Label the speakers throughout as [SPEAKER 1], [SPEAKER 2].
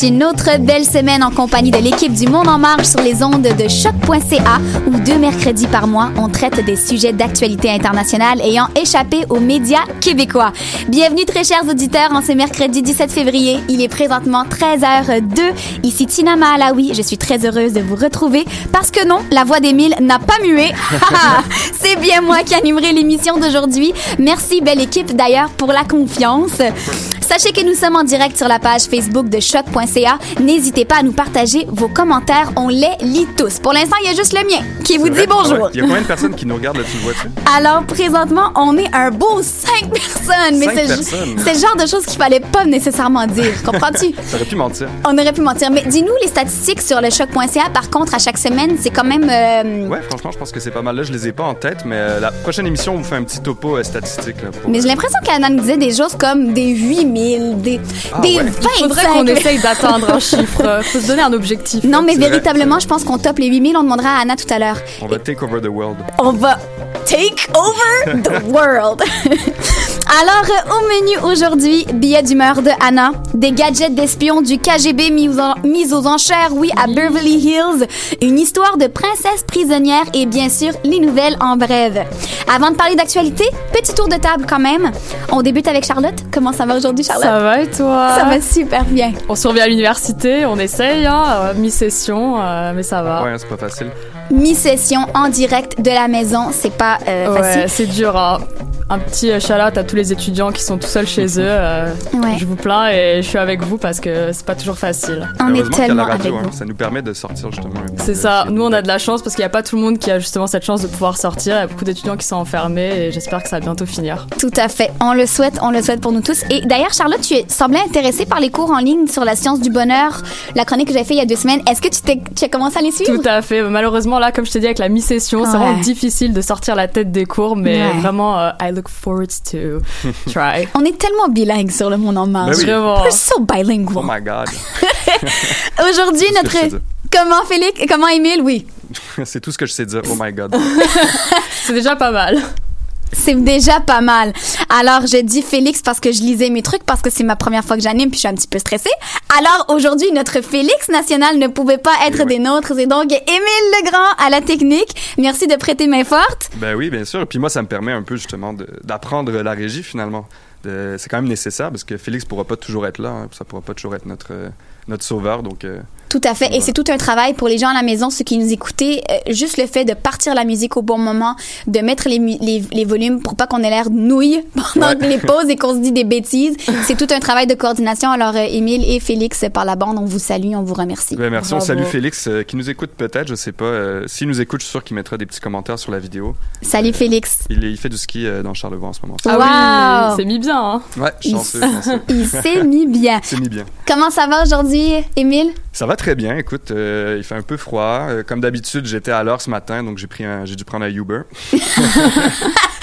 [SPEAKER 1] C'est une autre belle semaine en compagnie de l'équipe du Monde en marche sur les ondes de choc.ca où deux mercredis par mois, on traite des sujets d'actualité internationale ayant échappé aux médias québécois. Bienvenue très chers auditeurs en ce mercredi 17 février. Il est présentement 13h02. Ici Tina Mahalaoui. Je suis très heureuse de vous retrouver parce que non, la voix d'Émile n'a pas mué. C'est bien moi qui animerai l'émission d'aujourd'hui. Merci belle équipe d'ailleurs pour la confiance. Sachez que nous sommes en direct sur la page Facebook de choc.ca. N'hésitez pas à nous partager vos commentaires. On les lit tous. Pour l'instant, il y a juste le mien qui vous dit bonjour.
[SPEAKER 2] Il y a combien de personnes qui nous regardent là, tu le vois-tu?
[SPEAKER 1] Alors, présentement, on est un beau 5 personnes. Mais
[SPEAKER 2] Cinq
[SPEAKER 1] c'est
[SPEAKER 2] personnes.
[SPEAKER 1] c'est le genre de choses qu'il fallait pas nécessairement dire. Comprends-tu?
[SPEAKER 2] Ça aurait pu mentir.
[SPEAKER 1] On aurait pu mentir. Mais dis-nous les statistiques sur le choc.ca. Par contre, à chaque semaine, c'est quand même. euh,
[SPEAKER 2] Ouais, franchement, je pense que c'est pas mal. Là, je les ai pas en tête, mais euh, la prochaine émission, on vous fait un petit topo euh, statistique. Là, pour-
[SPEAKER 1] Mais j'ai l'impression qu'Anna nous disait des choses comme des 8000, des,
[SPEAKER 2] Ah
[SPEAKER 1] des
[SPEAKER 2] ouais.
[SPEAKER 1] 25
[SPEAKER 3] Il faudrait qu'on essaye d'atteindre un chiffre. Euh, Faut se donner un objectif.
[SPEAKER 1] Non, mais
[SPEAKER 2] vrai,
[SPEAKER 1] véritablement, je pense qu'on top les 8000. On demandera à Anna tout à l'heure.
[SPEAKER 2] On va take over the world.
[SPEAKER 1] On va take over the world. Alors, euh, au menu aujourd'hui, billet d'humeur de Anna, des gadgets d'espions du KGB mis en- mis aux enchères, oui, à Beverly Hills, une histoire de princesse prisonnière et bien sûr, les nouvelles en brève. Avant de parler d'actualité, petit tour de table quand même. On débute avec Charlotte. Comment ça va aujourd'hui, Charlotte?
[SPEAKER 3] Ça va et toi
[SPEAKER 1] Ça va super bien.
[SPEAKER 3] On survit à l'université, on essaye, hein, euh, mi-session, euh, mais ça va.
[SPEAKER 2] Ouais, c'est pas facile.
[SPEAKER 1] Mi-session en direct de la maison, c'est pas euh,
[SPEAKER 3] Ouais,
[SPEAKER 1] facile.
[SPEAKER 3] c'est dur. hein. Un petit shout-out à tous les étudiants qui sont tout seuls chez eux. euh,
[SPEAKER 1] Ouais.
[SPEAKER 3] Je vous plains et je suis avec vous parce que c'est pas toujours facile.
[SPEAKER 1] On est tellement
[SPEAKER 2] radio,
[SPEAKER 1] avec
[SPEAKER 2] hein.
[SPEAKER 1] vous.
[SPEAKER 2] ça nous permet de sortir justement.
[SPEAKER 3] C'est ça. Nous, on a de la chance parce qu'il n'y a pas tout le monde qui a justement cette chance de pouvoir sortir. Il y a beaucoup d'étudiants qui sont enfermés et j'espère que ça va bientôt finir.
[SPEAKER 1] Tout à fait. On le souhaite, on le souhaite pour nous tous. Et d'ailleurs, Charlotte, tu semblais intéressée par les cours en ligne sur la science du bonheur, la chronique que j'avais fait il y a deux semaines. Est-ce que tu as commencé à les suivre?
[SPEAKER 3] Tout à fait. Malheureusement, là, comme je t'ai dit, avec la mi-session, c'est
[SPEAKER 1] Ouais.
[SPEAKER 3] vraiment difficile de sortir la tête des cours, mais
[SPEAKER 1] Ouais.
[SPEAKER 3] vraiment, euh, I look forward to try.
[SPEAKER 1] On est tellement bilingue sur le monde en marche.
[SPEAKER 2] Ben oui.
[SPEAKER 3] Vraiment.
[SPEAKER 1] We're so
[SPEAKER 2] Oh
[SPEAKER 1] bilingual.
[SPEAKER 2] my god.
[SPEAKER 1] Aujourd'hui,
[SPEAKER 2] C'est
[SPEAKER 1] notre... Comment Félix? Comment Émile? Oui.
[SPEAKER 2] c'est tout ce que je sais dire. Oh my god.
[SPEAKER 3] C'est déjà pas mal.
[SPEAKER 1] C'est déjà pas mal. Alors, je dis Félix parce que je lisais mes trucs, parce que c'est ma première fois que j'anime, puis je suis un petit peu stressée. Alors, aujourd'hui, notre Félix national ne pouvait pas être
[SPEAKER 2] Et ouais.
[SPEAKER 1] des nôtres. C'est donc Émile Legrand à la technique. Merci de prêter main forte.
[SPEAKER 2] Ben oui, bien sûr. Puis moi, ça me permet un peu justement d'apprendre la régie finalement. C'est quand même nécessaire parce que Félix pourra pas toujours être là. hein, ça pourra pas toujours être notre, euh, notre sauveur. Donc, euh,
[SPEAKER 1] Tout à fait. Et c'est tout un travail pour les gens à la maison, ceux qui nous écoutaient. euh, juste le fait de partir la musique au bon moment, de mettre les, mu- les, les volumes pour pas qu'on ait l'air nouille pendant
[SPEAKER 2] Ouais.
[SPEAKER 1] les pauses et qu'on se dit des bêtises. C'est tout un travail de coordination. Alors, euh, Émile et Félix, euh, par la bande, on vous salue, on vous remercie.
[SPEAKER 2] ben merci. On
[SPEAKER 3] Bravo.
[SPEAKER 2] salue Félix euh, qui nous écoute peut-être. Je sais pas. Euh, S'il nous écoute, je suis sûr qu'il mettra des petits commentaires sur la vidéo.
[SPEAKER 1] Salut Félix.
[SPEAKER 2] Il, il fait du ski euh, dans Charlevoix en ce moment.
[SPEAKER 3] Ah
[SPEAKER 1] Wow.
[SPEAKER 3] oui, c'est mis bien. Hein.
[SPEAKER 2] Ouais, chanceux.
[SPEAKER 1] Il s'est mis bien.
[SPEAKER 2] C'est mis bien.
[SPEAKER 1] Comment ça va aujourd'hui, Émile?
[SPEAKER 2] Ça va très bien. Écoute, euh, il fait un peu froid. Euh, comme d'habitude, j'étais à l'heure ce matin, donc j'ai pris j'ai dû prendre un Uber.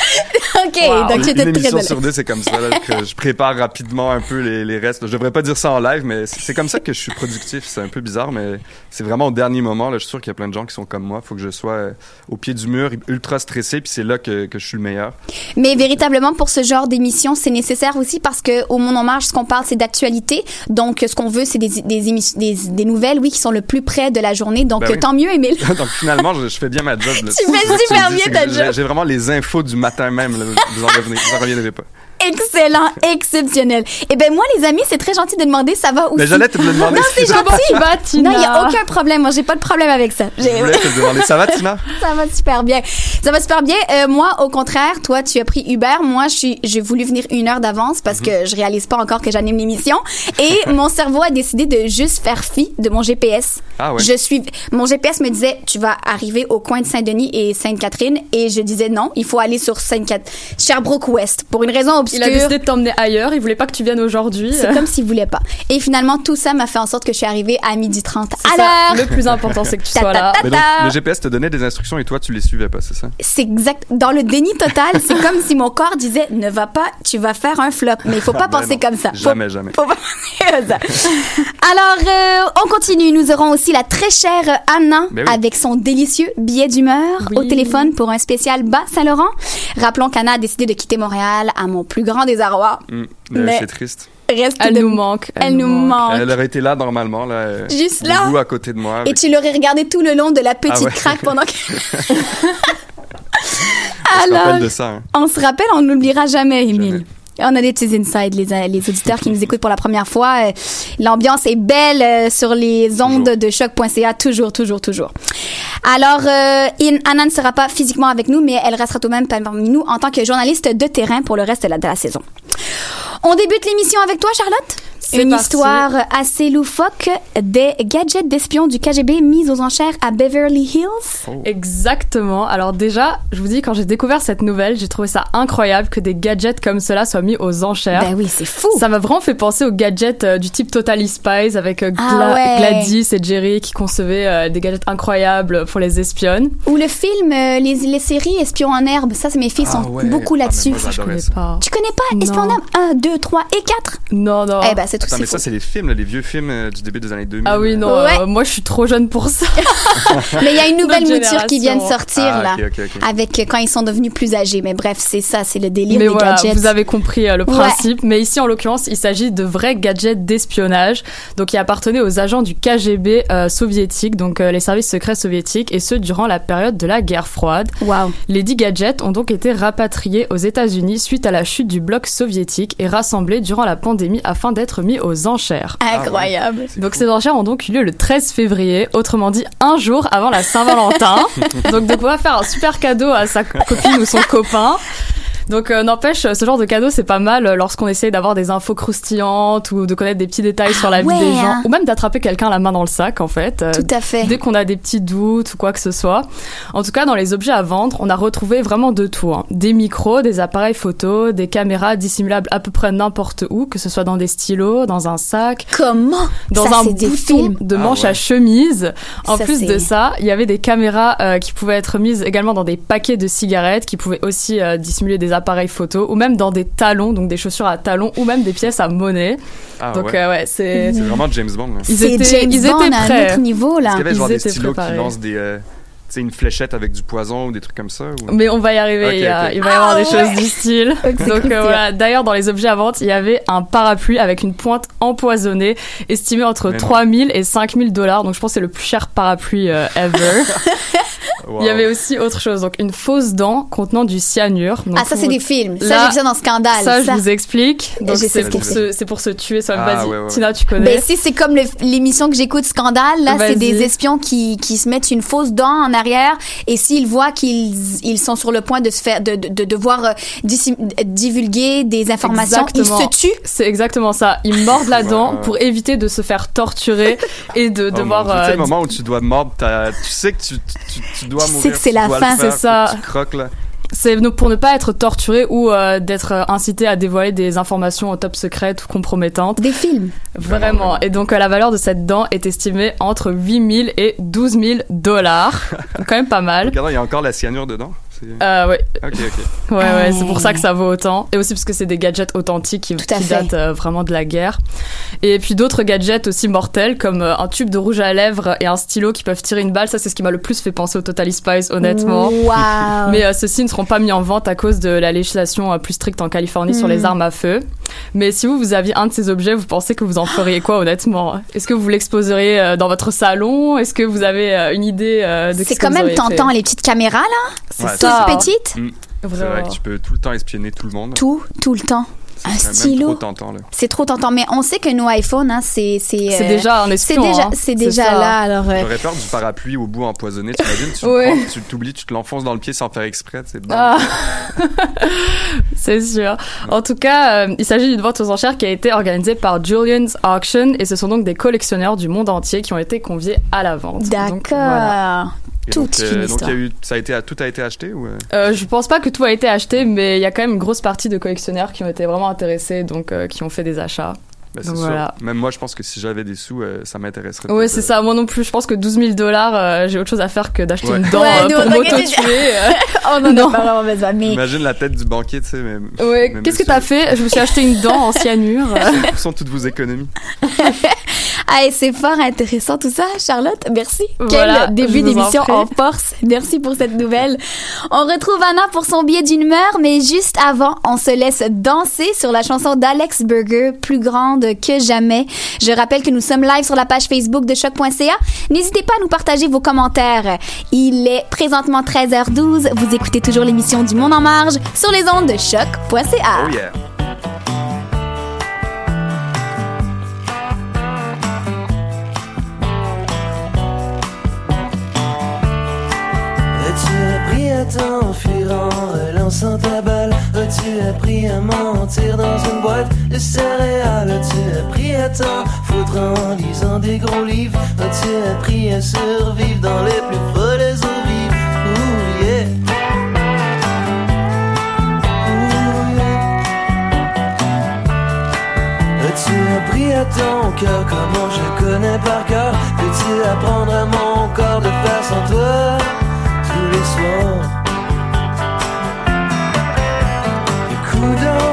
[SPEAKER 1] OK,
[SPEAKER 3] Wow.
[SPEAKER 1] donc
[SPEAKER 2] Une
[SPEAKER 1] j'étais très
[SPEAKER 2] sur deux, c'est comme ça. là, que je prépare rapidement un peu les, les restes. Je devrais pas dire ça en live, mais c'est comme ça que je suis productif. C'est un peu bizarre, mais c'est vraiment au dernier moment. Là, je suis sûr qu'il y a plein de gens qui sont comme moi. Il faut que je sois euh, au pied du mur, ultra stressé, puis c'est là que, que je suis le meilleur.
[SPEAKER 1] Mais véritablement, pour ce genre d'émission, c'est nécessaire aussi parce que au Monde en Marche, ce qu'on parle, c'est d'actualité. Donc, ce qu'on veut, c'est des, des, émissions- des, des nouvelles, oui, qui sont le plus près de la journée. Donc,
[SPEAKER 2] Ben oui.
[SPEAKER 1] tant mieux, Émile.
[SPEAKER 2] Donc finalement, je, je fais bien ma job. là.
[SPEAKER 1] Tu fais super bien ta job.
[SPEAKER 2] J'ai vraiment les infos du matin même. là. Vous en revenez, vous en reviendrez pas.
[SPEAKER 1] Excellent, exceptionnel. Eh ben moi, les amis, c'est très gentil de demander ça va aussi.
[SPEAKER 2] Mais j'allais te le demander.
[SPEAKER 1] Non, c'est gentil.
[SPEAKER 3] vas, Tina
[SPEAKER 1] Non, il y a aucun problème. Moi, j'ai pas de problème avec ça.
[SPEAKER 2] Je voulais te demander. Ça va, Tina?
[SPEAKER 1] Ça va super bien. Ça va super bien. Euh, moi, au contraire, toi, tu as pris Uber. Moi, je suis, j'ai voulu venir une heure d'avance parce que je réalise pas encore que j'anime l'émission. Et mon cerveau a décidé de juste faire fi de mon GPS.
[SPEAKER 2] Ah ouais.
[SPEAKER 1] Je suis, mon GPS me disait, tu vas arriver au coin de Saint-Denis et Sainte-Catherine. Et je disais non, il faut aller sur Sainte-Catherine, Sherbrooke-Ouest. Pour une raison obscure.
[SPEAKER 3] Il a décidé de t'emmener ailleurs. Il voulait pas que tu viennes aujourd'hui.
[SPEAKER 1] C'est comme s'il voulait pas. Et finalement, tout ça m'a fait en sorte que je suis arrivée à 12h30
[SPEAKER 3] C'est
[SPEAKER 1] à l'heure.
[SPEAKER 3] Le plus important, c'est que tu sois là.
[SPEAKER 2] Mais donc, le GPS te donnait des instructions et toi, tu les suivais pas, c'est ça?
[SPEAKER 1] C'est exact. Dans le déni total, c'est comme si mon corps disait ne va pas, tu vas faire un flop. Mais il faut pas penser comme ça. Faut-
[SPEAKER 2] Jamais, jamais.
[SPEAKER 1] faut pas penser comme ça. Alors, euh, on continue. Nous aurons aussi la très chère Anna
[SPEAKER 2] Ben oui.
[SPEAKER 1] avec son délicieux billet d'humeur
[SPEAKER 3] Oui.
[SPEAKER 1] au téléphone pour un spécial bas Saint-Laurent. Rappelons qu'Anna a décidé de quitter Montréal à mon plus grand désarroi.
[SPEAKER 2] Hmm.
[SPEAKER 1] Mais-
[SPEAKER 2] C'est triste.
[SPEAKER 1] Reste
[SPEAKER 3] Elle
[SPEAKER 1] de-
[SPEAKER 3] nous manque.
[SPEAKER 1] Elle nous manque.
[SPEAKER 2] Elle aurait été là normalement, là. euh,
[SPEAKER 1] Juste là.
[SPEAKER 2] à côté de moi.
[SPEAKER 1] Et tu l'aurais regardé tout le long de la petite
[SPEAKER 2] Ah ouais.
[SPEAKER 1] craque pendant que...
[SPEAKER 2] On se rappelle de ça. hein.
[SPEAKER 1] On se rappelle, on n'oubliera jamais, Émile. On a des petits insides, les, les auditeurs qui nous écoutent pour la première fois. Euh, L'ambiance est belle euh, sur les ondes
[SPEAKER 2] Toujours.
[SPEAKER 1] de choc.ca, toujours, toujours, toujours. Alors, euh, Anna ne sera pas physiquement avec nous, mais elle restera tout de même parmi nous en tant que journaliste de terrain pour le reste de la, de la saison. On débute l'émission avec toi, Charlotte?
[SPEAKER 3] C'est
[SPEAKER 1] Une
[SPEAKER 3] parti.
[SPEAKER 1] histoire assez loufoque des gadgets d'espions du KGB mis aux enchères à Beverly Hills.
[SPEAKER 3] Exactement. Alors déjà, je vous dis, quand j'ai découvert cette nouvelle, j'ai trouvé ça incroyable que des gadgets comme cela soient mis aux enchères.
[SPEAKER 1] Ben oui, c'est fou.
[SPEAKER 3] Ça m'a vraiment fait penser aux gadgets euh, du type Totally Spies avec euh,
[SPEAKER 1] Ah ouais.
[SPEAKER 3] Gladys et Jerry qui concevaient euh, des gadgets incroyables pour les espionnes.
[SPEAKER 1] Ou le film, euh, les, les séries Espions en herbe. Ça, c'est mes filles
[SPEAKER 2] Ah
[SPEAKER 1] sont
[SPEAKER 2] ouais.
[SPEAKER 1] beaucoup
[SPEAKER 2] Ah,
[SPEAKER 1] là-dessus.
[SPEAKER 2] moi,
[SPEAKER 3] Je
[SPEAKER 2] J'adorais
[SPEAKER 3] connais
[SPEAKER 2] ça.
[SPEAKER 3] pas.
[SPEAKER 1] tu connais pas. Espions en herbe? 1, 2, 3 et 4
[SPEAKER 3] Non, non.
[SPEAKER 1] Eh ben, c'est tout
[SPEAKER 2] Attends,
[SPEAKER 1] c'est
[SPEAKER 2] mais ça, c'est les films, là, les vieux films euh, du début des années 2000.
[SPEAKER 3] ah oui, non.
[SPEAKER 1] Ouais.
[SPEAKER 3] euh, moi, je suis trop jeune pour ça.
[SPEAKER 1] Mais il y a une nouvelle mouture qui vient de sortir,
[SPEAKER 2] Ah,
[SPEAKER 1] là. Avec euh, quand ils sont devenus plus âgés. Mais bref, c'est ça, c'est le délire
[SPEAKER 3] Mais
[SPEAKER 1] des
[SPEAKER 3] voilà,
[SPEAKER 1] gadgets.
[SPEAKER 3] vous avez compris euh, le
[SPEAKER 1] Ouais.
[SPEAKER 3] principe. Mais ici, en l'occurrence, il s'agit de vrais gadgets d'espionnage, donc qui appartenaient aux agents du KGB euh, soviétique, donc euh, les services secrets soviétiques, et ce durant la période de la guerre froide.
[SPEAKER 1] Wow.
[SPEAKER 3] Les dix gadgets ont donc été rapatriés aux États-Unis suite à la chute du bloc soviétique et rassemblés durant la pandémie afin d'être mis aux enchères.
[SPEAKER 1] Incroyable.
[SPEAKER 2] C'est
[SPEAKER 3] Donc
[SPEAKER 2] fou.
[SPEAKER 3] ces enchères ont donc eu lieu le 13 février, autrement dit un jour avant la Saint-Valentin. donc de pouvoir faire un super cadeau à sa copine ou son copain. Donc euh, n'empêche, ce genre de cadeau c'est pas mal euh, lorsqu'on essaye d'avoir des infos croustillantes ou de connaître des petits détails sur la vie
[SPEAKER 1] ouais,
[SPEAKER 3] des gens
[SPEAKER 1] hein.
[SPEAKER 3] ou même d'attraper quelqu'un la main dans le sac en fait. Euh,
[SPEAKER 1] Tout à fait.
[SPEAKER 3] Dès qu'on a des petits doutes ou quoi que ce soit. En tout cas, dans les objets à vendre, on a retrouvé vraiment de tout. hein. Des micros, des appareils photo, des caméras dissimulables à peu près n'importe où, que ce soit dans des stylos, dans un sac,
[SPEAKER 1] Comment?
[SPEAKER 3] dans
[SPEAKER 1] Ça,
[SPEAKER 3] un bouton de
[SPEAKER 2] Ah
[SPEAKER 3] manche
[SPEAKER 2] ouais.
[SPEAKER 3] à chemise. En
[SPEAKER 1] Ça,
[SPEAKER 3] plus de ça, il y avait des caméras euh, qui pouvaient être mises également dans des paquets de cigarettes, qui pouvaient aussi euh, dissimuler des appareils photo, ou même dans des talons, donc des chaussures à talons, ou même des pièces à monnaie.
[SPEAKER 2] Ah,
[SPEAKER 3] donc
[SPEAKER 2] ouais.
[SPEAKER 3] euh, ouais, c'est...
[SPEAKER 2] C'est vraiment James Bond. là.
[SPEAKER 3] Ils étaient-
[SPEAKER 1] James
[SPEAKER 3] ils
[SPEAKER 1] Bond
[SPEAKER 3] étaient
[SPEAKER 1] à un
[SPEAKER 3] prêts.
[SPEAKER 1] autre niveau, là.
[SPEAKER 2] qu'il y avait
[SPEAKER 3] Ils
[SPEAKER 2] genre des stylos
[SPEAKER 3] préparés.
[SPEAKER 2] qui lancent des, euh, sais, une fléchette avec du poison ou des trucs comme ça ou...
[SPEAKER 3] Mais on va y arriver, il, y a-
[SPEAKER 2] ok.
[SPEAKER 3] il va y avoir
[SPEAKER 1] Ah
[SPEAKER 3] des
[SPEAKER 1] ouais.
[SPEAKER 3] choses du style. Donc euh, voilà, d'ailleurs dans les objets à vente, il y avait un parapluie avec une pointe empoisonnée estimé entre
[SPEAKER 2] Mais non.
[SPEAKER 3] 3000 et 5000 dollars. Donc je pense que c'est le plus cher parapluie euh, ever.
[SPEAKER 2] Wow.
[SPEAKER 3] Il y avait aussi autre chose, donc une fausse dent contenant du cyanure. Donc
[SPEAKER 1] Ah, ça, c'est des films. Ça, j'ai vu ça dans Scandale.
[SPEAKER 3] Ça, je vous explique. C'est
[SPEAKER 1] ce
[SPEAKER 3] pour c'est pour se tuer soi-même.
[SPEAKER 2] Ah,
[SPEAKER 3] Vas-y,
[SPEAKER 2] ouais, ouais.
[SPEAKER 3] Tina, tu connais.
[SPEAKER 1] Ben, si c'est comme l'émission que j'écoute Scandale, là, c'est des espions qui, qui se mettent une fausse dent en arrière et s'ils voient qu'ils ils sont sur le point de se faire, de, de, de devoir euh, divulguer des informations,
[SPEAKER 3] Exactement.
[SPEAKER 1] ils se tuent?
[SPEAKER 3] C'est exactement ça. Ils mordent la dent pour éviter de se faire torturer et de
[SPEAKER 2] Oh,
[SPEAKER 3] devoir.
[SPEAKER 2] sais,
[SPEAKER 3] euh,
[SPEAKER 2] le moment où tu dois mordre, ta- tu sais que tu, tu, tu dois
[SPEAKER 1] Tu sais que c'est la fin,
[SPEAKER 3] c'est ça.
[SPEAKER 2] faut que Tu croques, là.
[SPEAKER 3] C'est pour ne pas être torturé ou euh, d'être euh, incité à dévoiler des informations au top secrètes ou compromettantes.
[SPEAKER 1] Des films.
[SPEAKER 3] Vraiment.
[SPEAKER 2] Vraiment,
[SPEAKER 3] Et donc, euh, la valeur de cette dent est estimée entre 8000 et 12 000 dollars. Quand même pas mal.
[SPEAKER 2] Regardez, il y a encore la cyanure dedans.
[SPEAKER 3] Euh, ouais,
[SPEAKER 2] Ok, ok.
[SPEAKER 3] ouais, ouais, c'est pour ça que ça vaut autant. Et aussi parce que c'est des gadgets authentiques qui, datent euh, vraiment de la guerre. Et puis d'autres gadgets aussi mortels comme euh, un tube de rouge à lèvres et un stylo qui peuvent tirer une balle. Ça, c'est ce qui m'a le plus fait penser au Totally Spies, honnêtement.
[SPEAKER 1] Wow.
[SPEAKER 3] Mais euh, ceux-ci ne seront pas mis en vente à cause de la législation euh, plus stricte en Californie sur les armes à feu. Mais si vous, vous aviez un de ces objets, vous pensez que vous en feriez quoi, honnêtement? Est-ce que vous l'exposeriez euh, dans votre salon? Est-ce que vous avez euh, une idée euh, de
[SPEAKER 1] c'est
[SPEAKER 3] ce que
[SPEAKER 1] quand
[SPEAKER 3] vous
[SPEAKER 1] même tentant,
[SPEAKER 3] fait?
[SPEAKER 1] les petites caméras, là,
[SPEAKER 3] C'est
[SPEAKER 1] Toutes petites,
[SPEAKER 2] Mm. C'est vrai que tu peux tout le temps espionner tout le monde.
[SPEAKER 1] tout, tout le temps.
[SPEAKER 2] C'est
[SPEAKER 1] un stylo.
[SPEAKER 2] trop tentant, là.
[SPEAKER 1] C'est trop tentant. Mais on sait que nos iPhones, hein, c'est... C'est
[SPEAKER 3] C'est
[SPEAKER 1] euh,
[SPEAKER 3] déjà un
[SPEAKER 1] c'est
[SPEAKER 3] espion.
[SPEAKER 1] déjà,
[SPEAKER 3] hein.
[SPEAKER 1] c'est déjà là, alors... euh,
[SPEAKER 2] J'aurais peur du parapluie au bout empoisonné. Tu imagines, tu
[SPEAKER 3] Ouais.
[SPEAKER 2] le prends, tu t'oublies, tu te l'enfonces dans le pied sans faire exprès. C'est bon.
[SPEAKER 3] Ah. c'est sûr. En tout cas, euh, il s'agit d'une vente aux enchères qui a été organisée par Julian's Auction et ce sont donc des collectionneurs du monde entier qui ont été conviés à la vente.
[SPEAKER 1] D'accord.
[SPEAKER 3] voilà.
[SPEAKER 2] Et
[SPEAKER 1] toute
[SPEAKER 2] donc,
[SPEAKER 1] une
[SPEAKER 2] donc, il
[SPEAKER 1] histoire.
[SPEAKER 2] y a eu, ça a été, tout a été acheté ou euh?
[SPEAKER 3] Euh, je pense pas que tout a été acheté, mais il y a quand même une grosse partie de collectionneurs qui ont été vraiment intéressés, donc euh, qui ont fait des achats.
[SPEAKER 2] Ben, c'est
[SPEAKER 3] Donc,
[SPEAKER 2] sûr.
[SPEAKER 3] voilà.
[SPEAKER 2] Même moi, je pense que si j'avais des sous, euh, ça m'intéresserait.
[SPEAKER 3] Ouais, c'est
[SPEAKER 2] euh,
[SPEAKER 3] ça. Moi non plus. Je pense que 12 000 dollars, euh, j'ai autre chose à faire que d'acheter
[SPEAKER 2] Ouais.
[SPEAKER 3] une dent
[SPEAKER 1] Ouais,
[SPEAKER 3] euh, pour m'auto-tuer. euh.
[SPEAKER 1] En
[SPEAKER 3] Non.
[SPEAKER 1] a pas vraiment besoin, mais...
[SPEAKER 2] Imagine la tête du banquier, tu sais, mais.
[SPEAKER 3] Ouais, qu'est-ce que t'as fait? Je me suis acheté une dent en cyanure.
[SPEAKER 2] Où sont toutes vos économies?
[SPEAKER 1] Ah, et c'est fort intéressant tout ça, Charlotte. Merci.
[SPEAKER 3] Voilà,
[SPEAKER 1] Quel début
[SPEAKER 3] en
[SPEAKER 1] d'émission en force. Merci pour cette nouvelle. On retrouve Anna pour son billet d'humeur, mais juste avant, on se laisse danser sur la chanson d'Alex Burger, plus grande que jamais. Je rappelle que nous sommes live sur la page Facebook de choc.ca. N'hésitez pas à nous partager vos commentaires. Il est présentement 13h12. Vous écoutez toujours l'émission du Monde en marge sur les ondes de choc.ca.
[SPEAKER 2] Oh yeah.
[SPEAKER 4] En relançant ta balle. As-tu appris à mentir dans une boîte de céréales? As-tu appris à t'en foutre en lisant des gros livres? As-tu appris à survivre dans les plus folles eaux vives Ouh yeah. As-tu appris à ton cœur comment je connais par cœur? Peux-tu apprendre à mon corps de faire sans toi? Tous les soirs Coudon,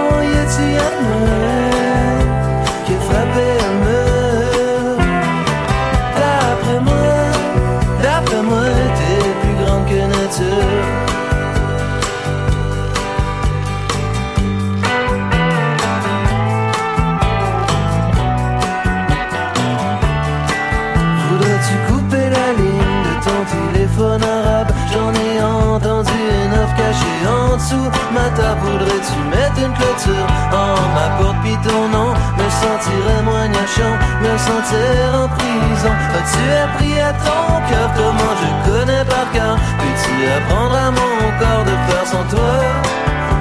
[SPEAKER 4] dessous Ma table voudrais-tu mettre une clôture en ma porte pis ton nom Me sentirais moins gnachant, me sentir en prison. As-tu appris à ton cœur? Comment je connais par cœur? Peux-tu apprendre à mon corps de faire sans toi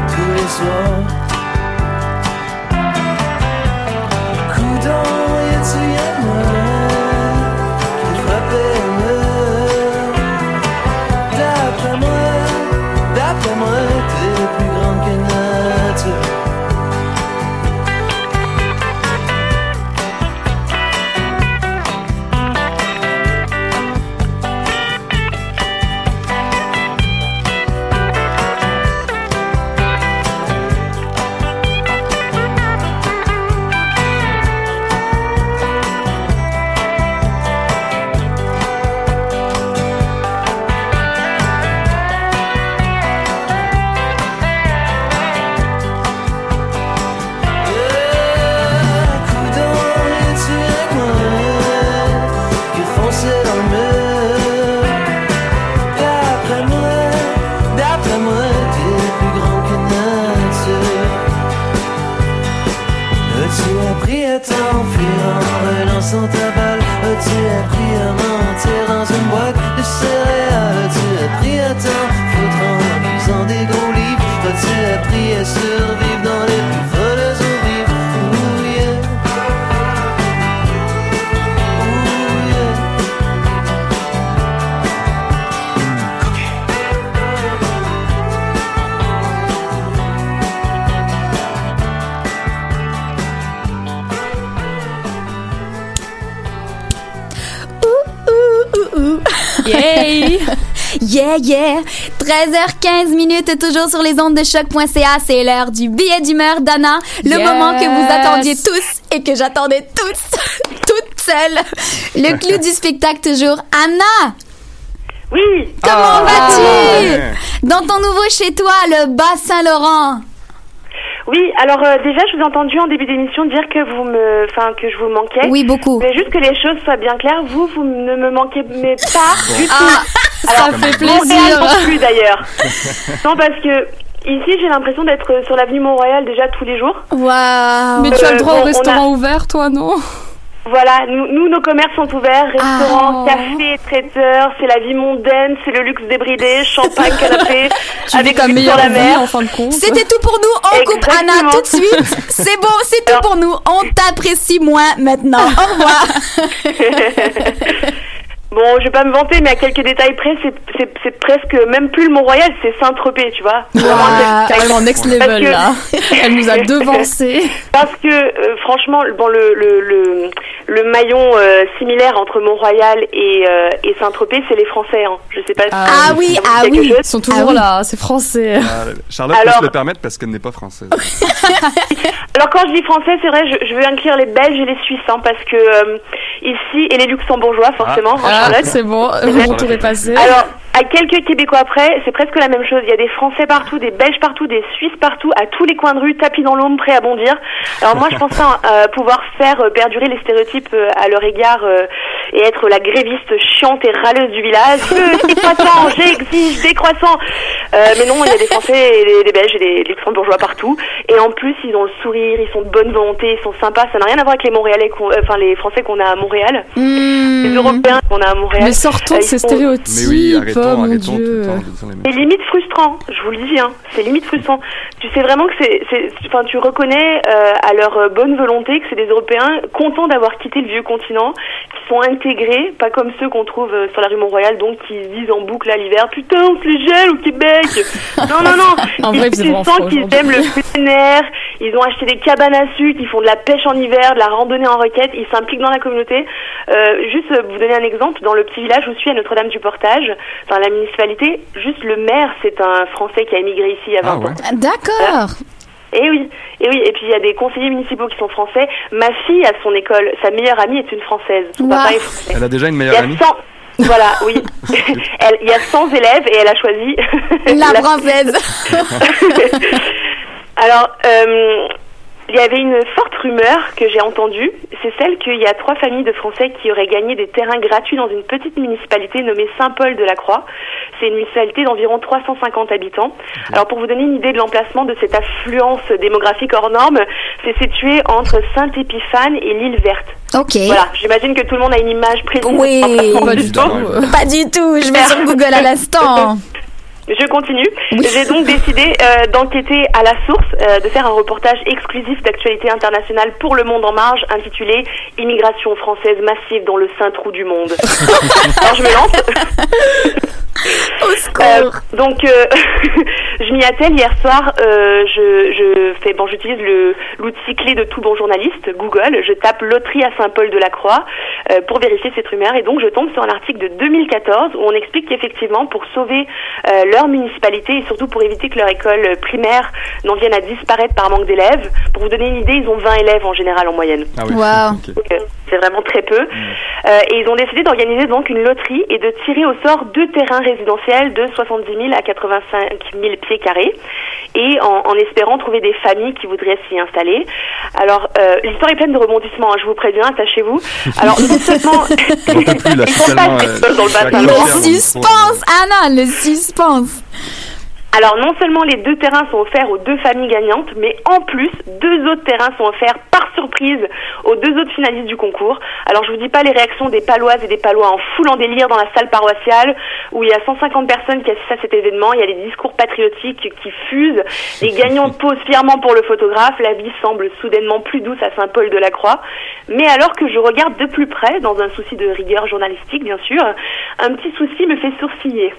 [SPEAKER 4] tous les soirs?
[SPEAKER 1] Yeah, yeah! 13h15 minutes, toujours sur les ondes de choc.ca. C'est l'heure du billet d'humeur d'Anna. Le
[SPEAKER 3] Yes.
[SPEAKER 1] moment que vous attendiez tous et que j'attendais tous, toute seule. Le clou du spectacle, toujours. Anna!
[SPEAKER 5] Oui,
[SPEAKER 1] Comment
[SPEAKER 2] Ah,
[SPEAKER 1] vas-tu? Dans ton nouveau chez toi, le Bas Saint-Laurent.
[SPEAKER 5] oui. Alors euh, déjà, je vous ai entendu en début d'émission dire que vous me, enfin que je vous manquais.
[SPEAKER 1] Oui, beaucoup.
[SPEAKER 5] Mais juste que les choses soient bien claires, vous, vous ne me manquez mais pas du tout.
[SPEAKER 1] Ah,
[SPEAKER 3] Ça fait plaisir.
[SPEAKER 5] non plus d'ailleurs. non parce que ici, j'ai l'impression d'être sur l'avenue Mont-Royal déjà tous les jours.
[SPEAKER 1] waouh.
[SPEAKER 3] Mais tu as le droit
[SPEAKER 5] Euh,
[SPEAKER 3] au restaurant ouvert, toi, non?
[SPEAKER 5] Voilà, nous, nous, nos commerces sont ouverts, restaurants,
[SPEAKER 3] Ah.
[SPEAKER 5] cafés, traiteurs, c'est la vie mondaine, c'est le luxe débridé, champagne, canapé,
[SPEAKER 3] Tu
[SPEAKER 5] avec
[SPEAKER 3] ta meilleure
[SPEAKER 5] la
[SPEAKER 3] vie,
[SPEAKER 5] mer.
[SPEAKER 3] en fin de compte.
[SPEAKER 1] C'était tout pour nous. On coupe. Anna tout de suite. C'est bon, c'est tout
[SPEAKER 5] Alors-
[SPEAKER 1] pour nous. On t'apprécie moins maintenant. Au revoir.
[SPEAKER 5] Bon, je vais pas me vanter, mais à quelques détails près, c'est, c'est, c'est presque même plus le Mont-Royal, c'est Saint-Tropez, tu vois. C'est-
[SPEAKER 3] Carrément next level, là. Elle nous a devancé.
[SPEAKER 5] Parce que euh, franchement, bon, le, le, le, le maillon euh, similaire entre Mont-Royal et, euh, et Saint-Tropez, c'est les Français. Hein. Je sais pas si
[SPEAKER 3] Ah
[SPEAKER 1] Ah oui, ah oui.
[SPEAKER 5] chose.
[SPEAKER 3] Ils sont toujours
[SPEAKER 1] Ah oui.
[SPEAKER 3] là, c'est français.
[SPEAKER 2] Ah, Charlotte
[SPEAKER 5] Alors-
[SPEAKER 2] peut se le permettre parce qu'elle n'est pas française.
[SPEAKER 5] Alors quand je dis français, c'est vrai, je, je veux inclure les Belges et les Suisses, hein, parce que euh, ici et les Luxembourgeois forcément. hein,
[SPEAKER 3] Ah,
[SPEAKER 5] Charlotte.
[SPEAKER 3] c'est bon, le retour est passé.
[SPEAKER 5] Alors, à quelques Québécois après, c'est presque la même chose. Il y a des Français partout, des Belges partout, des Suisses partout, à tous les coins de rue, tapis dans l'ombre, prêts à bondir. Alors moi, je pense pas euh, pouvoir faire euh, perdurer les stéréotypes euh, à leur égard euh, et être la gréviste chiante et râleuse du village. Je veux des croissants, j'exige des croissants. Euh, mais non, il y a des Français et des, des Belges et des, des Luxembourgeois partout. Et en plus, ils ont le sourire, ils sont de bonne volonté, ils sont sympas. Ça n'a rien à voir avec les Montréalais, qu'on- euh, enfin les Français qu'on a à Montréal, les
[SPEAKER 1] Hmm.
[SPEAKER 5] Européens qu'on a à Montréal.
[SPEAKER 3] Mais sortons
[SPEAKER 5] Euh,
[SPEAKER 3] de ces
[SPEAKER 5] sont-
[SPEAKER 3] stéréotypes,
[SPEAKER 2] Mais oui, arrêtons,
[SPEAKER 3] oh mon
[SPEAKER 2] arrêtons tout le temps
[SPEAKER 5] C'est limite frustrant, je vous le dis, hein. c'est limite frustrant. Tu sais vraiment que c'est, enfin, tu reconnais euh, à leur euh, bonne volonté que c'est des Européens contents d'avoir quitté le vieux continent, qui sont intégrés, pas comme ceux qu'on trouve euh, sur la rue Mont-Royal, donc qui se disent en boucle à l'hiver, putain, on se les gèle au Québec. non, non, non.
[SPEAKER 3] En
[SPEAKER 5] Ils-
[SPEAKER 3] vrai,
[SPEAKER 5] tu sens qu'ils aiment le plein air. Ils ont acheté des cabanes à sucre, ils font de la pêche en hiver, de la randonnée en requête, ils s'impliquent dans la communauté. Euh, juste vous donner un exemple, dans le petit village où je suis à Notre-Dame-du-Portage, dans la municipalité, juste le maire, c'est un Français qui a émigré ici il y a 20
[SPEAKER 2] Ah ouais.
[SPEAKER 5] ans.
[SPEAKER 1] D'accord.
[SPEAKER 5] Et oui, et oui, et puis il y a des conseillers municipaux qui sont français. Ma fille à son école, sa meilleure amie est une française. Son
[SPEAKER 1] Wow.
[SPEAKER 5] papa est français.
[SPEAKER 2] Elle a déjà une
[SPEAKER 5] Il y
[SPEAKER 2] meilleure
[SPEAKER 5] a
[SPEAKER 2] amie
[SPEAKER 5] 100 voilà, oui. Elle- Il y a 100 élèves et elle a choisi
[SPEAKER 1] La
[SPEAKER 5] la
[SPEAKER 1] française.
[SPEAKER 5] Alors, euh, il y avait une forte rumeur que j'ai entendue. C'est celle qu'il y a trois familles de Français qui auraient gagné des terrains gratuits dans une petite municipalité nommée Saint-Paul-de-la-Croix. C'est une municipalité d'environ 350 habitants. Alors, pour vous donner une idée de l'emplacement de cette affluence démographique hors norme, c'est situé entre Saint-Épiphane et l'île Verte.
[SPEAKER 1] Ok.
[SPEAKER 5] Voilà, j'imagine que tout le monde a une image précise.
[SPEAKER 1] Oui.
[SPEAKER 3] Pas
[SPEAKER 5] du tout.
[SPEAKER 1] Pas du tout. Je vais sur Google à l'instant.
[SPEAKER 5] Je continue. J'ai donc décidé euh, d'enquêter à la source, euh, de faire un reportage exclusif d'actualité internationale pour Le Monde en Marge intitulé Immigration française massive dans le saint trou du monde. Alors je me lance.
[SPEAKER 1] Au
[SPEAKER 5] Euh,
[SPEAKER 1] secours.
[SPEAKER 5] donc, euh, je m'y attelle hier soir. euh, je, je fais, bon, j'utilise le l'outil clé de tout bon journaliste, Google. Je tape loterie à Saint-Paul-de-la-Croix euh, pour vérifier cette rumeur, et donc je tombe sur un article de 2014 où on explique qu'effectivement, pour sauver euh, leur municipalité et surtout pour éviter que leur école primaire n'en vienne à disparaître par manque d'élèves, pour vous donner une idée, ils ont 20 élèves en général en moyenne.
[SPEAKER 2] Ah oui.
[SPEAKER 1] Wow.
[SPEAKER 2] Ok.
[SPEAKER 5] Euh, c'est vraiment très peu. Euh, et ils ont décidé d'organiser donc une loterie et de tirer au sort deux terrains résidentiels de 70 000 à 85 000 pieds carrés, et en, en espérant trouver des familles qui voudraient s'y installer. Alors, euh, l'histoire est pleine de rebondissements, hein, je vous préviens, attachez-vous. Alors, non seulement...
[SPEAKER 2] Plus là, je suis
[SPEAKER 5] Ils pas dans le bassin.
[SPEAKER 1] Le suspense, Anna, le suspense.
[SPEAKER 5] Alors non seulement les deux terrains sont offerts aux deux familles gagnantes, mais en plus deux autres terrains sont offerts par surprise aux deux autres finalistes du concours. Alors je vous dis pas les réactions des Paloises et des Palois en foule en délire dans la salle paroissiale où il y a 150 personnes qui assistent à cet événement. Il y a des discours patriotiques qui fusent. Les gagnants posent fièrement pour le photographe. La vie semble soudainement plus douce à Saint-Paul-de-la-Croix. Mais alors que je regarde de plus près, dans un souci de rigueur journalistique bien sûr, un petit souci me fait sourciller.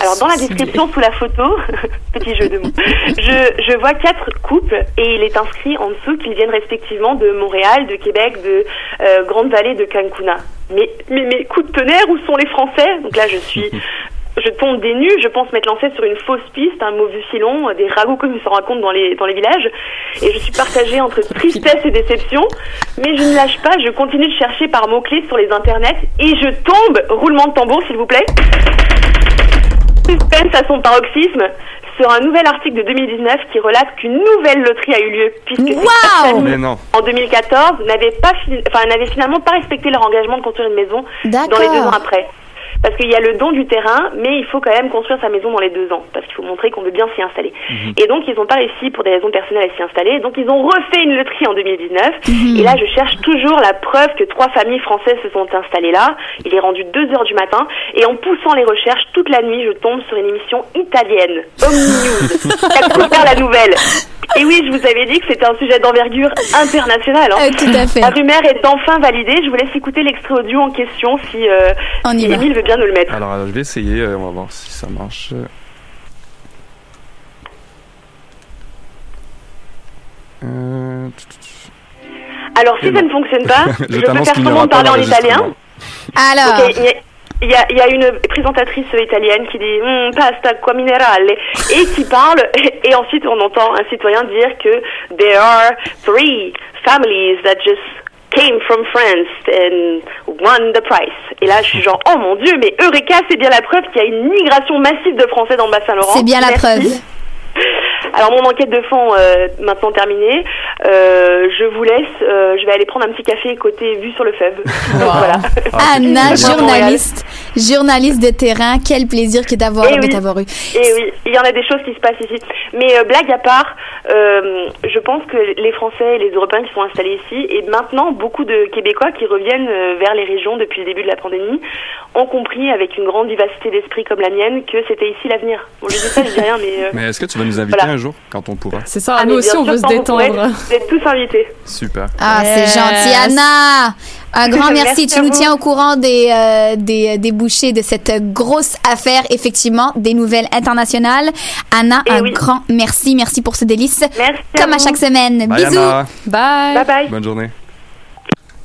[SPEAKER 5] Alors dans la description sous la photo, petit jeu de mots, je, je vois quatre couples et il est inscrit en dessous qu'ils viennent respectivement de Montréal, de Québec, de euh, Grande-Vallée, de Cancuna. Mais, mais, mais coup de tonnerre, où sont les Français? Donc là je suis... Je tombe des nues, je pense m'être lancée sur une fausse piste, un mauvais filon, des ragots comme ils s'en racontent dans les, dans les villages. Et je suis partagée entre tristesse et déception. Mais je ne lâche pas, je continue de chercher par mots-clés sur les internets et je tombe, roulement de tambour s'il vous plaît, suspense à son paroxysme sur un nouvel article de 2019 qui relate qu'une nouvelle loterie a eu lieu puisque
[SPEAKER 2] non.
[SPEAKER 5] en 2014 n'avaient pas fi- enfin n'avaient finalement pas respecté leur engagement de construire une maison dans les deux ans après. Parce qu'il y a le don du terrain, mais il faut quand même construire sa maison dans les deux ans, parce qu'il faut montrer qu'on veut bien s'y installer. Et donc, ils n'ont pas réussi pour des raisons personnelles à s'y installer. Donc, ils ont refait une loterie en 2019. Et là, je cherche toujours la preuve que trois familles françaises se sont installées là. Il est rendu 2 heures du matin. Et en poussant les recherches toute la nuit, je tombe sur une émission italienne, Omni News, qui la nouvelle. Et oui, je vous avais dit que c'était un sujet d'envergure internationale. hein.
[SPEAKER 1] Euh, tout à fait.
[SPEAKER 5] La rumeur est enfin validée. Je vous laisse écouter l'extrait audio en question si, euh,
[SPEAKER 1] On y
[SPEAKER 5] si
[SPEAKER 1] va.
[SPEAKER 5] Émile veut bien nous le mettre.
[SPEAKER 2] Alors, je vais essayer. euh, on va voir si ça marche. Euh,
[SPEAKER 5] Alors, si
[SPEAKER 2] Et
[SPEAKER 5] ça
[SPEAKER 2] non.
[SPEAKER 5] ne fonctionne pas,
[SPEAKER 2] Je
[SPEAKER 5] je, peux
[SPEAKER 2] t'annonce
[SPEAKER 5] faire
[SPEAKER 2] qu'il n'y
[SPEAKER 5] semblant
[SPEAKER 2] aura
[SPEAKER 5] de
[SPEAKER 2] pas
[SPEAKER 5] parler en italien.
[SPEAKER 1] Alors,
[SPEAKER 5] il y a- il y, une présentatrice italienne qui dit Hmm, pasta qua minerale et qui parle et, et ensuite on entend un citoyen dire que there are three families that just came from France and won the prize. Et là je suis genre oh mon dieu mais Eureka c'est bien la preuve qu'il y a une migration massive de Français dans le bassin Laurent.
[SPEAKER 1] c'est bien la
[SPEAKER 5] Merci.
[SPEAKER 1] preuve.
[SPEAKER 5] Alors mon enquête de fond euh, maintenant terminée, euh, je vous laisse, euh, je vais aller prendre un petit café côté vue sur le FEB. Donc, voilà.
[SPEAKER 1] Anna,
[SPEAKER 5] Montréal.
[SPEAKER 1] journaliste, journaliste de terrain, quel plaisir que d'avoir
[SPEAKER 5] Eh
[SPEAKER 1] de
[SPEAKER 5] oui.
[SPEAKER 1] t'avoir eu.
[SPEAKER 5] Et oui, il y en a des choses qui se passent ici. Mais euh, blague à part, euh, je pense que les Français et les Européens qui sont installés ici, et maintenant beaucoup de Québécois qui reviennent euh, vers les régions depuis le début de la pandémie, ont compris avec une grande vivacité d'esprit comme la mienne que c'était ici l'avenir. Bon, je dis ça, je dis rien, mais... euh,
[SPEAKER 2] Mais est-ce que tu vas nous inviter
[SPEAKER 5] Voilà.
[SPEAKER 2] un jour quand on pourra?
[SPEAKER 3] C'est ça,
[SPEAKER 5] ah,
[SPEAKER 3] nous aussi on
[SPEAKER 5] sûr,
[SPEAKER 3] veut se
[SPEAKER 5] quand vous pourrez,
[SPEAKER 3] détendre.
[SPEAKER 5] Vous êtes tous invités.
[SPEAKER 2] Super.
[SPEAKER 1] Ah, c'est gentil, Anna. Un grand merci.
[SPEAKER 5] Merci
[SPEAKER 1] tu nous tiens au courant des, euh, des débouchés de cette grosse affaire, effectivement, des nouvelles internationales. Anna,
[SPEAKER 5] Eh
[SPEAKER 1] un
[SPEAKER 5] oui.
[SPEAKER 1] grand merci. Merci pour ce délice.
[SPEAKER 5] Merci.
[SPEAKER 1] Comme à chaque semaine.
[SPEAKER 2] Bye,
[SPEAKER 1] Bisous.
[SPEAKER 2] Anna.
[SPEAKER 3] Bye.
[SPEAKER 5] Bye bye.
[SPEAKER 2] Bonne journée.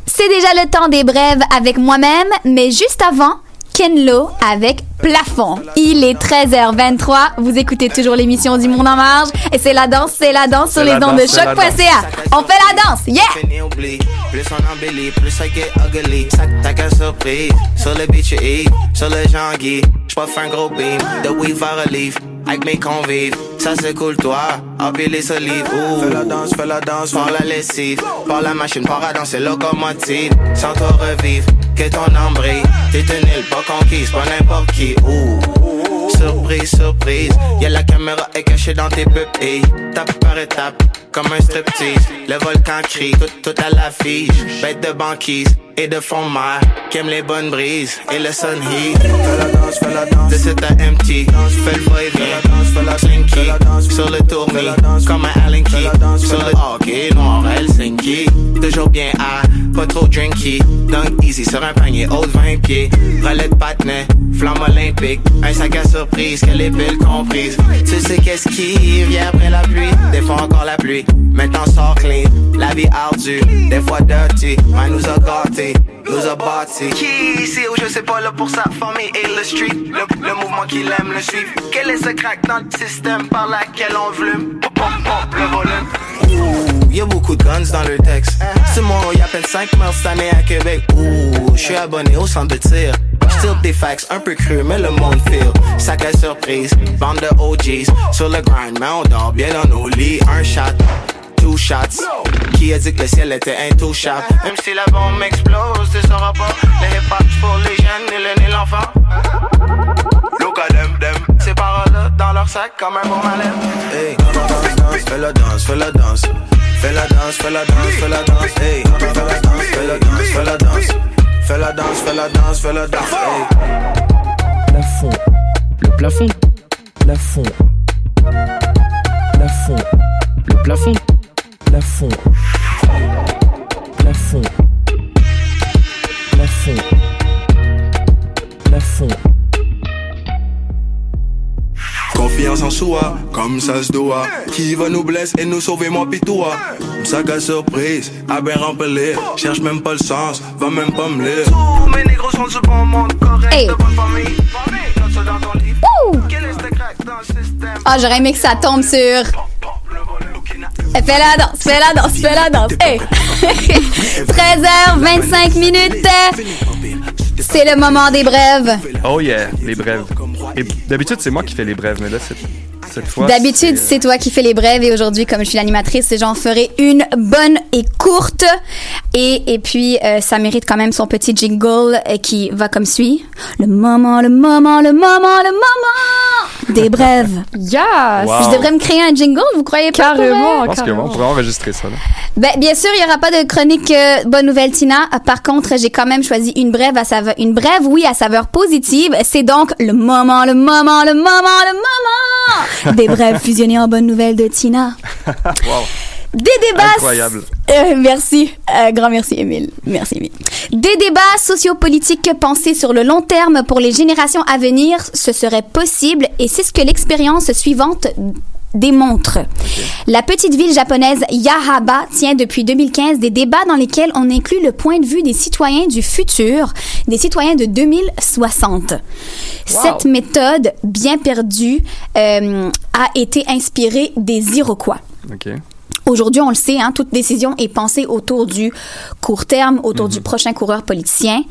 [SPEAKER 1] C'est déjà le temps des brèves avec moi-même, mais juste avant, Ken Lo avec Plafond. Il est 13h23. Vous écoutez toujours l'émission du Monde en Marge. Et c'est la danse, c'est la danse sur
[SPEAKER 2] C'est
[SPEAKER 1] les
[SPEAKER 2] la
[SPEAKER 1] ondes de choc.ca. On fait la danse. Yeah!
[SPEAKER 6] Fini oublie, plus on embellit, plus ça get ugly. Ça t'as qu'à surprise, sur le beach Yves, sur le Jean-Guy. J'poffe un gros beam, de weave à relief, avec mes convives. Ça c'est cool toi, empiler solive. Ouh. Fais la danse, fais la danse, par la lessive, par la machine, par à danser locomotive. Sans toi revivre, que ton âme brille. T'es une île pas conquise, pas n'importe qui. Ouh. Surprise, surprise, y'a la caméra est cachée dans tes pupilles. Tape par étape, comme un striptease. Le volcan crie, tout, tout à l'affiche. Bête de banquise et de fond de mer, qui aime les bonnes brises et le sun heat. Fais la danse, fais la danse. De cet à empty, fais le va-et-vient. Fais la slinky, sur le tournis, comme un Allen Key. Sur le hockey noir, Helsinki. Toujours bien à, pas trop drinky. Dunk easy sur un panier haut de 20 pieds. Relais de patinet, flamme olympique. Un sac à surprise, qu'elle est belle comprise. Tu sais qu'est-ce qui vient après la pluie? Des fois encore la pluie. Maintenant sort clean, la vie ardue. Des fois dirty, mais nous a gâtés, nous a bâtis. Qui ici ou je sais pas là pour sa famille et le street. Le, le mouvement qu'il aime le suivre. Quel est ce crack dans le système par laquelle on volume? Pop, pop, pop, le volume. Ouh, y a beaucoup de guns dans le texte. C'est mon, y a peine 5 morts cette année à Québec. Ouh, je suis abonné au centre de tir. Still des facts un peu crus, mais le monde feel. Sac à surprise, bande de OGs. Sur le grind, mais on dort bien dans nos lits. Un shot, two shots. Qui a dit que le ciel était intouchable? Même si la bombe explose, tu sauras pas. Le hip-hop pour les jeunes et le nez l'enfant. Look at them, them. Ces paroles-là dans leur sac comme un bon malin. Hey, danse, danse, fais la danse, fais la danse. Fais la danse, fais la danse, fais la danse. Hey, fais la danse, fais la danse, fais la danse. Fais la danse, fais la danse, fais la danse. Hey.
[SPEAKER 7] Plafond. Le plafond. Plafond. Plafond. Le plafond. Plafond. Plafond. Plafond. Plafond.
[SPEAKER 8] soi, comme ça se doit. Qui va nous blesser et nous sauver, moi pis toi. Sac à surprise, à bien remplir. Cherche même pas le sens, va même pas me lire. Tous mes négros sont sur bon monde, correct,
[SPEAKER 1] Hey.
[SPEAKER 8] de bonne famille.
[SPEAKER 1] Ah, j'aurais aimé que ça tombe sur. Eh, Fais la danse, fais la danse, fais la danse. Hey. 13h25 minutes. C'est le moment des brèves.
[SPEAKER 2] Oh yeah, les brèves. Et d'habitude, c'est moi qui fais les brèves, mais là, cette, cette fois.
[SPEAKER 1] D'habitude,
[SPEAKER 2] c'est-
[SPEAKER 1] c'est toi qui fais les brèves et aujourd'hui, comme je suis l'animatrice, j'en ferai une bonne et courte. Et, et puis, euh, ça mérite quand même son petit jingle euh, qui va comme suit. Le moment, le moment, le moment, le moment des brèves.
[SPEAKER 3] Yes!
[SPEAKER 2] Wow.
[SPEAKER 1] Je devrais me créer un jingle, vous croyez pas?
[SPEAKER 3] Carrément?
[SPEAKER 2] Je pense qu'on pourrait enregistrer ça. Là.
[SPEAKER 1] Ben, bien sûr, il y aura pas de chronique euh, bonne nouvelle Tina. Euh, Par contre, j'ai quand même choisi une brève à saveur, une brève, oui, à saveur positive. C'est donc le moment, le moment, le moment, le moment des brèves fusionnées en bonne nouvelle de Tina.
[SPEAKER 2] wow.
[SPEAKER 1] Des débats.
[SPEAKER 2] Incroyable.
[SPEAKER 1] Euh, merci, Euh, grand merci Émile. Merci Émile. Des débats sociopolitiques pensés sur le long terme pour les générations à venir, ce serait possible et c'est ce que l'expérience suivante démontre. La petite ville japonaise Yahaba tient depuis 2015 des débats dans lesquels on inclut le point de vue des citoyens du futur, des citoyens de 2060. Cette méthode, bien perdue, euh, a été inspirée des Iroquois. Aujourd'hui, on le sait, hein, toute décision est pensée autour du court terme, autour du prochain coureur politicien.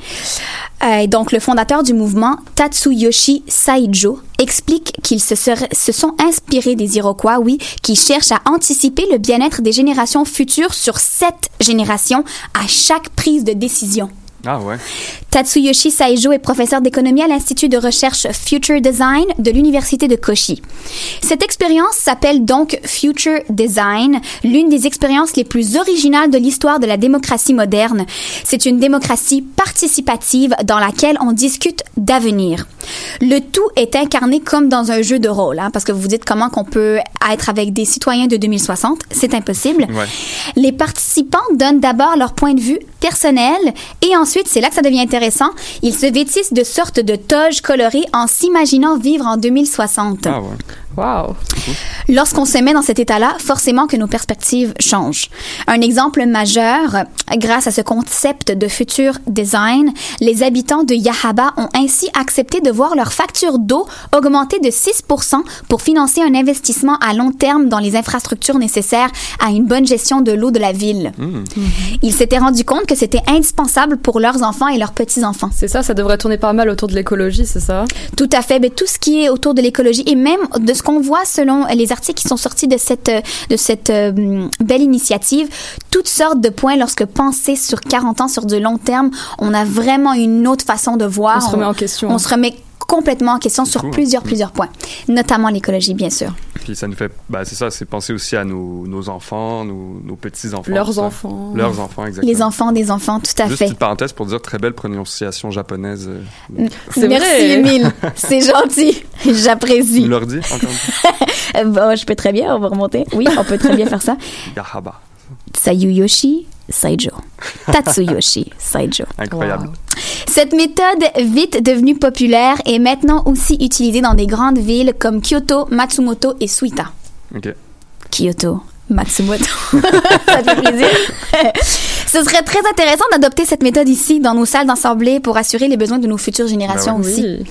[SPEAKER 1] Euh, donc, le fondateur du mouvement, Tatsuyoshi Saijo, explique qu'ils se, se sont inspirés des Iroquois, oui, qui cherchent à anticiper le bien-être des générations futures sur sept générations à chaque prise de décision.
[SPEAKER 2] Ah ouais.
[SPEAKER 1] Tatsuyoshi Saijo est professeur d'économie à l'Institut de recherche Future Design de l'Université de Kochi. Cette expérience s'appelle donc Future Design, l'une des expériences les plus originales de l'histoire de la démocratie moderne. C'est une démocratie participative dans laquelle on discute d'avenir. Le tout est incarné comme dans un jeu de rôle, hein, parce que vous vous dites comment qu'on peut être avec des citoyens de 2060, c'est impossible.
[SPEAKER 2] Ouais.
[SPEAKER 1] Les participants donnent d'abord leur point de vue personnel et ensuite, c'est là que ça devient intéressant, ils se vêtissent de sortes de toges colorées en s'imaginant vivre en 2060.
[SPEAKER 2] Ah ouais.
[SPEAKER 3] Wow.
[SPEAKER 1] Lorsqu'on se met dans cet état-là, forcément que nos perspectives changent. Un exemple majeur, grâce à ce concept de futur design, les habitants de Yahaba ont ainsi accepté de voir leur facture d'eau augmenter de 6% pour financer un investissement à long terme dans les infrastructures nécessaires à une bonne gestion de l'eau de la ville. Ils s'étaient rendus compte que c'était indispensable pour leurs enfants et leurs petits-enfants.
[SPEAKER 3] C'est ça, ça devrait tourner pas mal autour de l'écologie, c'est ça?
[SPEAKER 1] Tout à fait. Mais tout ce qui est autour de l'écologie et même de ce qu'on voit selon les articles qui sont sortis de cette, de cette euh, belle initiative, toutes sortes de points lorsque penser sur 40 ans, sur du long terme, on a vraiment une autre façon de voir.
[SPEAKER 3] On se remet en question.
[SPEAKER 1] On se remet complètement en question sur
[SPEAKER 2] cool.
[SPEAKER 1] plusieurs, plusieurs points. Notamment l'écologie, bien sûr.
[SPEAKER 2] Puis ça nous fait. Ben, c'est ça, c'est penser aussi à nos, nos enfants, nos, nos petits-enfants.
[SPEAKER 3] Leurs enfants.
[SPEAKER 2] Leurs enfants, exactement.
[SPEAKER 1] Les enfants des enfants, tout à
[SPEAKER 2] Juste
[SPEAKER 1] fait.
[SPEAKER 2] une parenthèse pour dire très belle prononciation japonaise. euh,
[SPEAKER 3] C'est
[SPEAKER 1] Merci,
[SPEAKER 3] vrai.
[SPEAKER 1] Émile. C'est gentil.
[SPEAKER 2] Tu
[SPEAKER 1] J'apprécie.
[SPEAKER 2] leur dis encore une fois?
[SPEAKER 1] Bon, je peux très bien, on va remonter. Oui, on peut très bien faire ça.
[SPEAKER 2] Yahaba.
[SPEAKER 1] Sayuyoshi Saijo. Tatsuyoshi Saijo.
[SPEAKER 2] Incroyable.
[SPEAKER 1] Cette méthode, vite devenue populaire, est maintenant aussi utilisée dans des grandes villes comme Kyoto, Matsumoto et Suita.
[SPEAKER 2] OK.
[SPEAKER 1] Kyoto, Matsumoto. Ça fait plaisir. Ce serait très intéressant d'adopter cette méthode ici, dans nos salles d'assemblée, pour assurer les besoins de nos futures générations
[SPEAKER 2] Ben
[SPEAKER 1] aussi.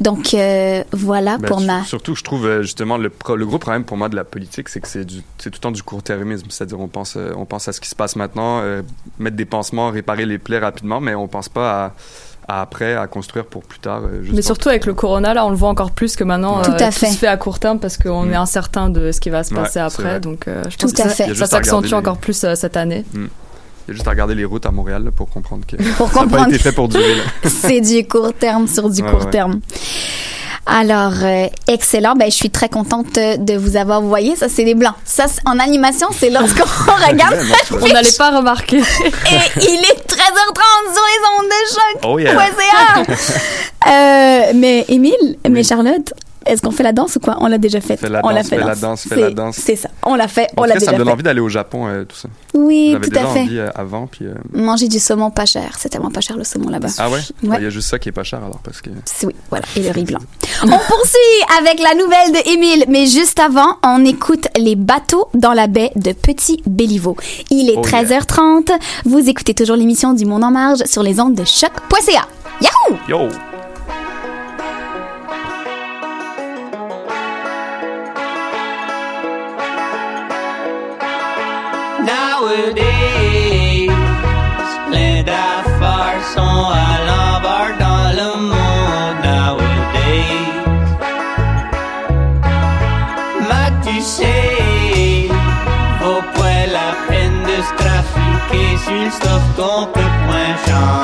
[SPEAKER 1] Donc, euh, voilà
[SPEAKER 2] Ben,
[SPEAKER 1] pour ma...
[SPEAKER 2] Surtout, je trouve euh, justement le, gros problème pour moi de la politique, c'est que c'est tout le temps du court-termisme. C'est-à-dire, on pense, euh, on pense à ce qui se passe maintenant, euh, mettre des pansements, réparer les plaies rapidement, mais on pense pas à, à après, à construire pour plus tard. euh, juste
[SPEAKER 3] Mais surtout avec le corona, là, on le voit encore plus que maintenant,
[SPEAKER 1] Tout
[SPEAKER 3] euh,
[SPEAKER 1] à fait.
[SPEAKER 3] se fait à court terme parce qu'on
[SPEAKER 2] Mm.
[SPEAKER 3] est incertain de ce qui va se passer après. Donc, euh, je
[SPEAKER 1] Tout
[SPEAKER 3] pense que
[SPEAKER 1] à
[SPEAKER 3] ça, ça s'accentue
[SPEAKER 2] les-
[SPEAKER 3] encore plus euh, cette année.
[SPEAKER 2] Il y a juste à regarder les routes à Montréal là, pour comprendre que
[SPEAKER 1] Pour
[SPEAKER 2] ça n'a pas
[SPEAKER 1] comprendre
[SPEAKER 2] été fait pour durer.
[SPEAKER 1] c'est du court terme sur du
[SPEAKER 2] Ouais,
[SPEAKER 1] court
[SPEAKER 2] ouais.
[SPEAKER 1] terme. Alors, euh, excellent. Ben, je suis très contente euh, de vous avoir. Vous voyez, ça, c'est les blancs. Ça, c'est- en animation, c'est lorsqu'on regarde.
[SPEAKER 2] Non,
[SPEAKER 3] On n'allait pas remarquer.
[SPEAKER 1] Et il est 13h30 sur les ondes de choc.
[SPEAKER 2] Oh yeah.
[SPEAKER 1] euh, mais Émile, mais Charlotte, Est-ce qu'on fait la danse ou quoi? On l'a déjà fait.
[SPEAKER 2] La
[SPEAKER 1] on l'a
[SPEAKER 2] danse,
[SPEAKER 1] fait
[SPEAKER 2] fais la
[SPEAKER 1] danse.
[SPEAKER 2] fais
[SPEAKER 1] C'est-
[SPEAKER 2] la danse.
[SPEAKER 1] C'est ça. On l'a fait. On l'a déjà
[SPEAKER 2] ça me donne
[SPEAKER 1] fait.
[SPEAKER 2] envie d'aller au Japon, euh, tout ça.
[SPEAKER 1] Oui, tout à fait.
[SPEAKER 2] envie euh, avant, puis... euh,
[SPEAKER 1] Manger du saumon pas cher. C'est tellement pas cher le saumon là-bas.
[SPEAKER 2] Ah ouais? Il
[SPEAKER 1] Ouais.
[SPEAKER 2] y a juste ça qui est pas cher, alors, parce que...
[SPEAKER 1] Oui, voilà, et le riz blanc. on poursuit avec la nouvelle de Émile, mais juste avant, on écoute les bateaux dans la baie de Petit Béliveau. Il est
[SPEAKER 9] Oh
[SPEAKER 1] 13h30. Vous écoutez toujours l'émission du Monde en Marge sur les ondes de choc.ca. Yahoo!
[SPEAKER 2] Yo!
[SPEAKER 10] Nowadays, plein d'affaires sont à dans le monde. Nowadays, mais tu sais, vaut pas la peine de se trafiquer sur le stuff qu'on peut point changer.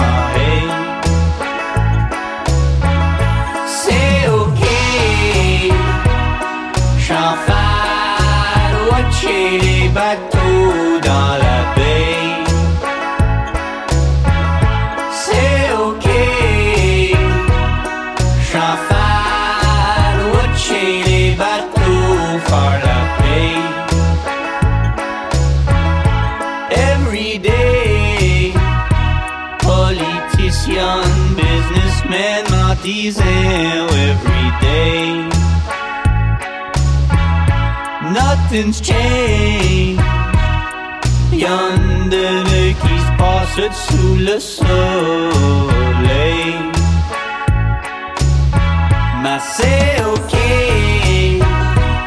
[SPEAKER 10] Nothing's changed. Y'en de qui se passe sous le soleil. Mais c'est ok.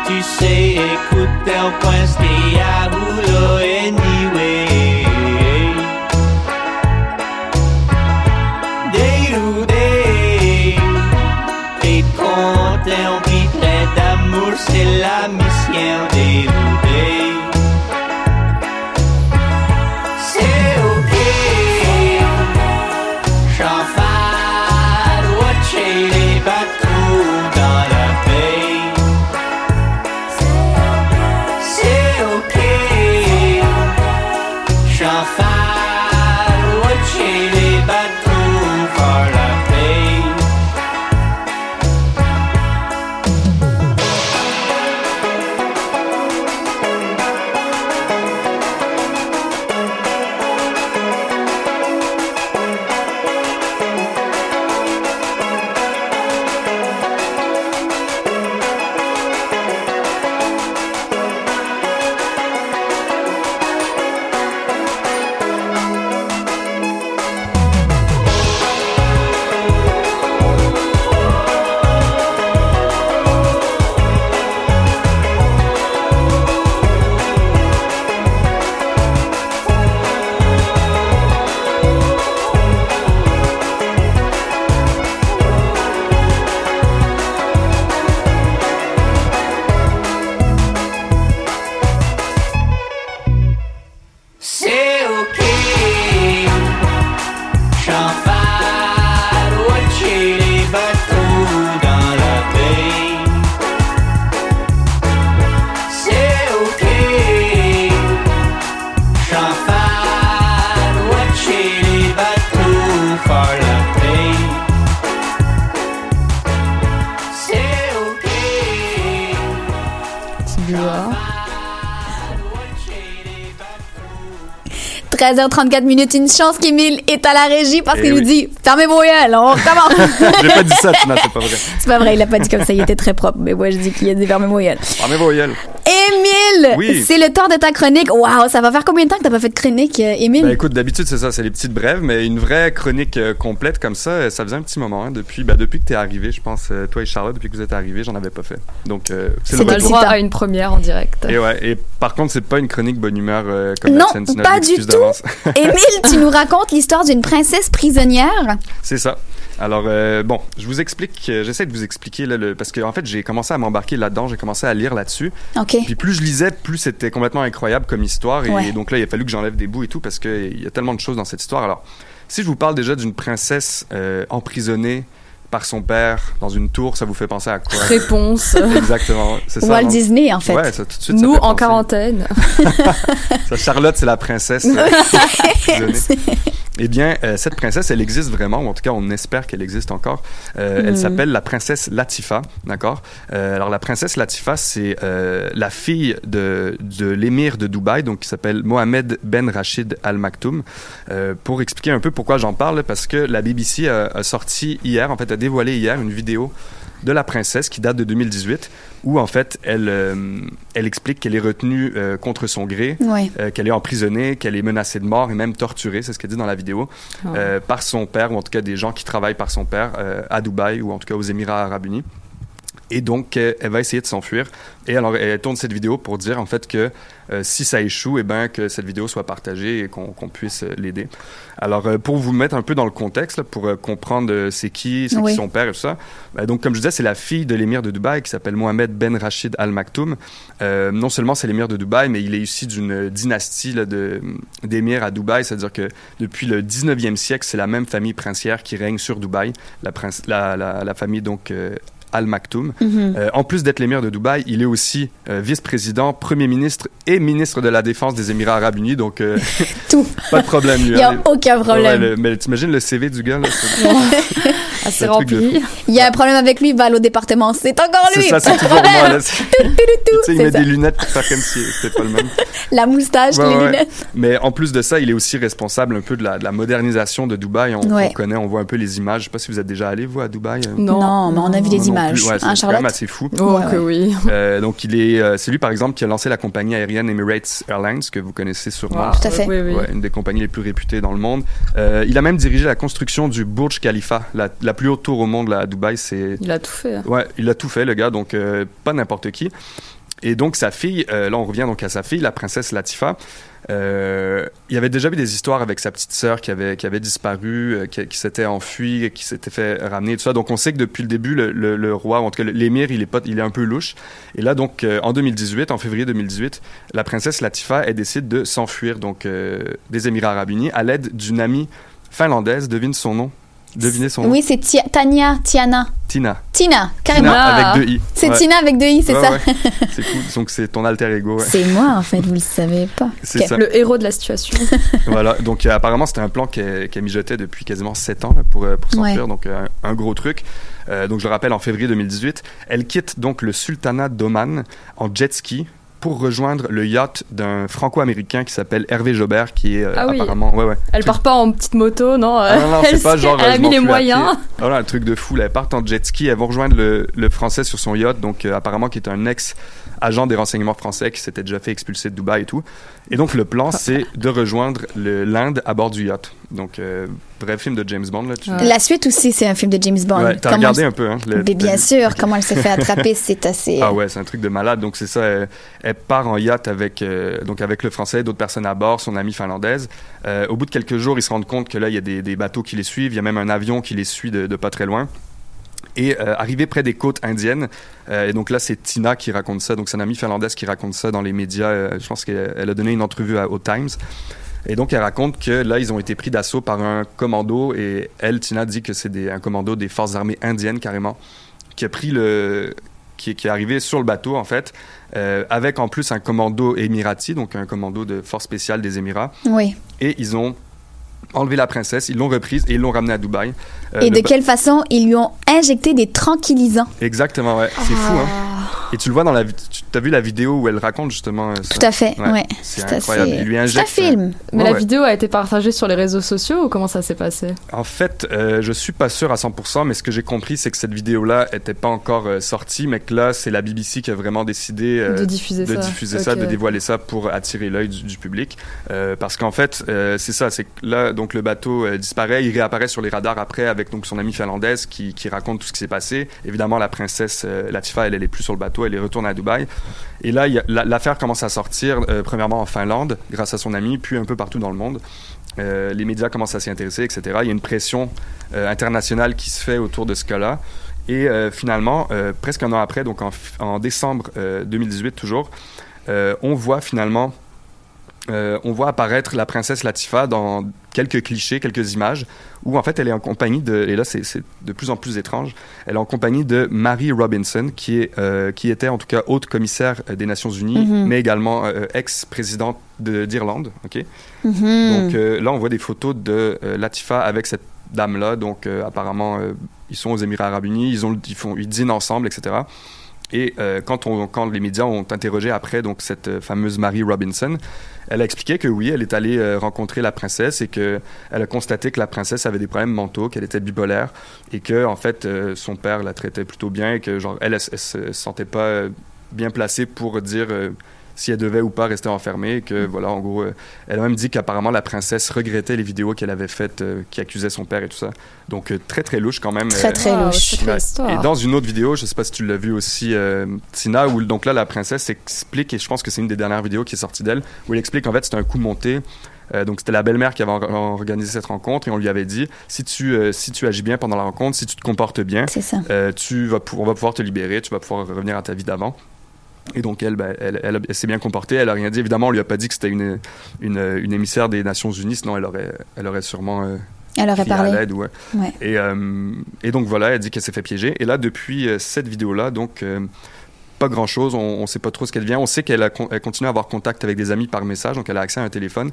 [SPEAKER 10] Tu sais, écoute, au point,
[SPEAKER 1] 13h34 minutes, une chance qu'Émile est à la régie parce
[SPEAKER 2] Eh
[SPEAKER 1] qu'il
[SPEAKER 2] oui.
[SPEAKER 1] nous dit fermez vos gueules, on recommence.
[SPEAKER 2] J'ai pas dit ça, non, c'est pas vrai.
[SPEAKER 1] C'est pas vrai, il a pas dit comme ça, il était très propre. Mais moi, je dis qu'il a dit fermez vos gueules.
[SPEAKER 2] Ah, mais voyelle.
[SPEAKER 1] Émile,
[SPEAKER 2] Oui.
[SPEAKER 1] c'est le temps de ta chronique. Waouh, ça va faire combien de temps que t'as pas fait de chronique, euh, Émile?
[SPEAKER 2] Ben écoute, d'habitude c'est ça, c'est les petites brèves, mais une vraie chronique euh, complète comme ça, euh, ça faisait un petit moment hein, depuis, ben, depuis que t'es arrivé, je pense, euh, toi et Charlotte, depuis que vous êtes arrivés, j'en avais pas fait. Donc euh, c'est
[SPEAKER 3] le
[SPEAKER 2] retour.
[SPEAKER 3] droit à une première en direct.
[SPEAKER 2] Et ouais, et par contre c'est pas une chronique bonne humeur comme
[SPEAKER 1] Non,
[SPEAKER 2] la sinon
[SPEAKER 1] pas du tout. Émile, tu nous racontes l'histoire d'une princesse prisonnière.
[SPEAKER 2] C'est ça. Alors, euh, bon, je vous explique, euh, j'essaie de vous expliquer, là, le, parce qu'en en fait, j'ai commencé à m'embarquer là-dedans, j'ai commencé à lire là-dessus.
[SPEAKER 1] OK.
[SPEAKER 2] Puis plus je lisais, plus c'était complètement incroyable comme histoire. Et
[SPEAKER 1] Ouais.
[SPEAKER 2] donc là, il a fallu que j'enlève des bouts et tout, parce qu'il y a tellement de choses dans cette histoire. Alors, si je vous parle déjà d'une princesse euh, emprisonnée par son père dans une tour, ça vous fait penser à quoi?
[SPEAKER 3] Réponse.
[SPEAKER 2] Exactement, c'est ça.
[SPEAKER 1] Walt
[SPEAKER 2] non?
[SPEAKER 1] Disney, en fait.
[SPEAKER 2] Ouais, ça tout de suite.
[SPEAKER 3] Nous en quarantaine.
[SPEAKER 2] Ça, Charlotte, c'est la princesse. Eh bien, euh, cette princesse, elle existe vraiment, ou en tout cas, on espère qu'elle existe encore. Euh, Elle
[SPEAKER 9] Mhm.
[SPEAKER 2] s'appelle la princesse Latifa, d'accord? Euh, Alors, la princesse Latifa, c'est la fille de, de l'émir de Dubaï, donc qui s'appelle Mohamed Ben Rachid Al Maktoum. Pour expliquer un peu pourquoi j'en parle, parce que la BBC a, a sorti hier, en fait, a dévoilé hier une vidéo de la princesse qui date de 2018 où en fait elle euh, elle explique qu'elle est retenue euh, contre son gré euh, qu'elle est emprisonnée qu'elle est menacée de mort et même torturée c'est ce qu'elle dit dans la vidéo
[SPEAKER 3] Oh.
[SPEAKER 2] euh, par son père ou en tout cas des gens qui travaillent par son père à Dubaï ou en tout cas aux Émirats Arabes Unis et donc, elle va essayer de s'enfuir. Et alors, elle tourne cette vidéo pour dire en fait que euh, si ça échoue, eh ben que cette vidéo soit partagée et qu'on puisse euh, l'aider. Alors, euh, pour vous mettre un peu dans le contexte, là, pour comprendre c'est qui, c'est
[SPEAKER 1] Oui.
[SPEAKER 2] qui son père et tout ça. ben, donc, comme je disais, c'est la fille de l'émir de Dubaï qui s'appelle Mohamed Ben Rachid Al Maktoum. Non seulement c'est l'émir de Dubaï, mais il est issu d'une dynastie d'émirs à Dubaï, c'est-à-dire que depuis le 19e siècle, c'est la même famille princière qui règne sur Dubaï, la, prince, la, la, la famille donc Al Maktoum.
[SPEAKER 1] Mhm.
[SPEAKER 2] Euh, en plus d'être l'émir de Dubaï, il est aussi euh, vice-président, premier ministre et ministre de la Défense des Émirats Arabes Unis. Donc, euh,
[SPEAKER 1] Tout.
[SPEAKER 2] pas de problème. lui,
[SPEAKER 1] Il y a
[SPEAKER 2] hein.
[SPEAKER 1] aucun problème.
[SPEAKER 2] Ouais, le- mais t'imagines le CV du gars, là?
[SPEAKER 3] Assez rempli.
[SPEAKER 1] Il y a un problème avec lui, il va aller au département. C'est encore lui.
[SPEAKER 2] C'est ça, c'est toujours moi. Là.
[SPEAKER 1] Tout,
[SPEAKER 2] il met
[SPEAKER 1] ça.
[SPEAKER 2] des lunettes pour faire comme si c'était pas le même.
[SPEAKER 1] La moustache,
[SPEAKER 2] Ouais,
[SPEAKER 1] les
[SPEAKER 2] ouais.
[SPEAKER 1] lunettes.
[SPEAKER 2] Mais en plus de ça, il est aussi responsable un peu de la, de la modernisation de Dubaï. On, connaît, on voit un peu les images. Je sais pas si vous êtes déjà allé, vous, à Dubaï. euh.
[SPEAKER 1] Non, mais on a vu des
[SPEAKER 2] non
[SPEAKER 1] images.
[SPEAKER 2] Plus. Ouais, c'est
[SPEAKER 1] Hein,
[SPEAKER 2] c'est quand même
[SPEAKER 1] Charlotte?
[SPEAKER 2] assez fou.
[SPEAKER 3] Oh,
[SPEAKER 1] Ouais,
[SPEAKER 3] que
[SPEAKER 1] ouais.
[SPEAKER 3] oui.
[SPEAKER 2] Euh, donc, il est, euh, c'est lui, par exemple, qui a lancé la compagnie aérienne Emirates Airlines, que vous connaissez sûrement.
[SPEAKER 3] Wow.
[SPEAKER 1] Tout à fait.
[SPEAKER 3] Oui, oui.
[SPEAKER 2] Ouais, une des compagnies les plus réputées dans le monde. Euh, il a même dirigé la construction du Burj Khalifa, la, la plus haute tour au monde là, à Dubaï. C'est
[SPEAKER 3] Il a tout fait.
[SPEAKER 2] ouais, il a tout fait le gars, donc euh, pas n'importe qui. Et donc sa fille, euh, là on revient donc à sa fille, la princesse Latifa. Euh, il y avait déjà eu des histoires avec sa petite sœur qui avait qui avait disparu, euh, qui, s'était enfuie, qui s'était fait ramener, tout ça. Donc on sait que depuis le début, le, roi, en tout cas l'émir, il est il est un peu louche. Et là donc euh, en 2018, en février 2018, la princesse Latifa, elle décide de s'enfuir donc des Émirats Arabes Unis à l'aide d'une amie finlandaise. Devine son nom. Devinez son nom.
[SPEAKER 1] Oui, c'est Tania, Tiana.
[SPEAKER 2] Tina.
[SPEAKER 1] Tina, carrément.
[SPEAKER 2] Tina avec deux i.
[SPEAKER 1] C'est
[SPEAKER 2] Ouais.
[SPEAKER 1] Tina avec deux i, c'est
[SPEAKER 2] Ouais,
[SPEAKER 1] ça?
[SPEAKER 2] ouais. C'est cool. Donc c'est ton alter ego. ouais.
[SPEAKER 1] C'est moi, en fait, vous le savez pas.
[SPEAKER 2] C'est
[SPEAKER 1] Ok.
[SPEAKER 2] ça.
[SPEAKER 3] Le héros de la situation.
[SPEAKER 2] voilà. Donc euh, apparemment c'était un plan qu'elle mijotait depuis quasiment 7 ans là, pour euh, pour s'enfuir.
[SPEAKER 1] Ouais.
[SPEAKER 2] Donc euh, un, un gros truc. Euh, donc je le rappelle en février 2018, elle quitte donc le sultanat d'Oman en jet ski pour rejoindre le yacht d'un franco-américain qui s'appelle Hervé Jobert qui est euh,
[SPEAKER 3] Ah oui.
[SPEAKER 2] apparemment ouais ouais
[SPEAKER 3] Elle part pas en petite moto, non.
[SPEAKER 2] Ah non, non,
[SPEAKER 3] elle,
[SPEAKER 2] c'est pas genre.
[SPEAKER 3] elle
[SPEAKER 2] euh,
[SPEAKER 3] a
[SPEAKER 2] je
[SPEAKER 3] mis les moyens.
[SPEAKER 2] Voilà, un truc de fou. Là, elles partent en jet ski. Elles vont rejoindre le, le français sur son yacht, donc euh, apparemment qui est un ex-agent des renseignements français qui s'était déjà fait expulser de Dubaï et tout. Et donc le plan, c'est de rejoindre l'Inde à bord du yacht. Donc, euh, vrai film de James Bond. Là, tu...
[SPEAKER 1] La suite aussi, c'est un film de James Bond.
[SPEAKER 2] Ouais, t'as regardé
[SPEAKER 1] elle-
[SPEAKER 2] un peu, hein? le-
[SPEAKER 1] Mais bien sûr, comment elle s'est fait attraper, c'est assez.
[SPEAKER 2] Ah ouais, c'est un truc de malade. Donc c'est ça, elle, elle part en yacht avec euh, donc avec le français, d'autres personnes à bord, son amie finlandaise. Euh, au bout de quelques jours, ils se rendent compte que là, il y a des, des bateaux qui les suivent. Il y a même un avion qui les suit de, pas très loin. Et euh, arrivé près des côtes indiennes, et donc là c'est Tina qui raconte ça, donc c'est amie finlandaise qui raconte ça dans les médias. je pense qu'elle elle a donné une entrevue à, au Times. Et donc elle raconte que là ils ont été pris d'assaut par un commando et elle, Tina, dit que c'est un commando des forces armées indiennes carrément qui a pris le qui, est- qui est arrivé sur le bateau en fait euh, avec en plus un commando émirati donc un commando de force spéciale des Émirats
[SPEAKER 1] Oui.
[SPEAKER 2] et ils ont enlevé la princesse ils l'ont reprise et ils l'ont ramenée à Dubaï Euh,
[SPEAKER 1] Et de quelle façon ils lui ont injecté des tranquillisants
[SPEAKER 2] exactement ouais c'est fou hein et tu le vois dans la tu as vu la vidéo où elle raconte justement euh, ça?
[SPEAKER 1] Tout à fait, ouais.
[SPEAKER 2] c'est
[SPEAKER 1] C'est
[SPEAKER 2] incroyable
[SPEAKER 1] assez-
[SPEAKER 2] il lui
[SPEAKER 1] c'est un
[SPEAKER 2] injecte
[SPEAKER 1] film.
[SPEAKER 3] Mais
[SPEAKER 2] Ouais,
[SPEAKER 3] la
[SPEAKER 2] ouais.
[SPEAKER 3] vidéo a été partagée sur les réseaux sociaux ou comment ça s'est passé?
[SPEAKER 2] En fait, euh, je suis pas sûr à 100%, mais ce que j'ai compris, c'est que cette vidéo-là était pas encore euh, sortie, mais que là, c'est la BBC qui a vraiment décidé euh,
[SPEAKER 3] De diffuser
[SPEAKER 2] de
[SPEAKER 3] ça.
[SPEAKER 2] diffuser ça, de dévoiler ça pour attirer l'œil du, du public. Euh, parce qu'en fait, euh, c'est ça, c'est que là, donc le bateau euh, disparaît, il réapparaît sur les radars après avec donc son amie finlandaise qui, qui raconte tout ce qui s'est passé. Évidemment, la princesse euh, Latifa, elle, elle est plus sur le bateau, elle est retournée à Dubaï. Et là, l'affaire commence à sortir, euh, premièrement en Finlande, grâce à son ami, puis un peu partout dans le monde. Euh, les médias commencent à s'y intéresser, etc. Il y a une pression internationale qui se fait autour de ce cas-là. Et finalement, presque un an après, donc en, décembre euh, 2018 toujours, on voit finalement euh, on voit apparaître la princesse Latifa dans quelques clichés, quelques images, où en fait elle est en compagnie de, et là c'est de plus en plus étrange, elle est en compagnie de Mary Robinson, qui, est, euh, qui était en tout cas haute commissaire euh, des Nations Unies,
[SPEAKER 1] Mhm.
[SPEAKER 2] mais également euh, ex-présidente de- d'Irlande. ok?
[SPEAKER 1] Mhm.
[SPEAKER 2] Donc euh, là on voit des photos de Latifa avec cette dame-là, donc euh, apparemment euh, ils sont aux Émirats Arabes Unis, ils, ont, ils, font, ils dînent ensemble, etc. Et euh, quand, les médias ont interrogé après donc cette euh, fameuse Mary Robinson, elle a expliqué que oui, elle est allée euh, rencontrer la princesse et que elle a constaté que la princesse avait des problèmes mentaux, qu'elle était bipolaire et que en fait son père la traitait plutôt bien et que genre elle, se sentait pas bien placée pour dire si elle devait ou pas rester enfermée et que voilà en gros euh, elle a même dit qu'apparemment la princesse regrettait les vidéos qu'elle avait faites euh, qui accusaient son père et tout ça. Donc euh, très très louche quand même.
[SPEAKER 1] Très, très louche.
[SPEAKER 2] Et dans une autre vidéo, je sais pas si tu l'as vu aussi, euh, Tina, où donc là la princesse explique, et je pense que c'est une des dernières vidéos qui est sortie d'elle, où elle explique en fait c'était un coup monté. Euh, donc c'était la belle-mère qui avait or- organisé cette rencontre et on lui avait dit si tu euh, si tu agis bien pendant la rencontre, si tu te comportes bien, euh, tu vas on va pouvoir te libérer, tu vas pouvoir revenir à ta vie d'avant. Et donc elle, ben, elle, elle, elle s'est bien comportée, elle a rien dit. Évidemment, on lui a pas dit que c'était une, une, une émissaire des Nations Unies, sinon elle aurait elle aurait sûrement euh,
[SPEAKER 1] Elle aurait
[SPEAKER 2] à
[SPEAKER 1] parlé.
[SPEAKER 2] l'aide, ouais.
[SPEAKER 1] Ouais.
[SPEAKER 2] Et, euh, et donc voilà, elle dit qu'elle s'est fait piéger. Et là, depuis euh, cette vidéo-là, donc euh, pas grand-chose, on ne sait pas trop ce qu'elle devient. On sait qu'elle a con- elle continue à avoir contact avec des amis par message, donc elle a accès à un téléphone.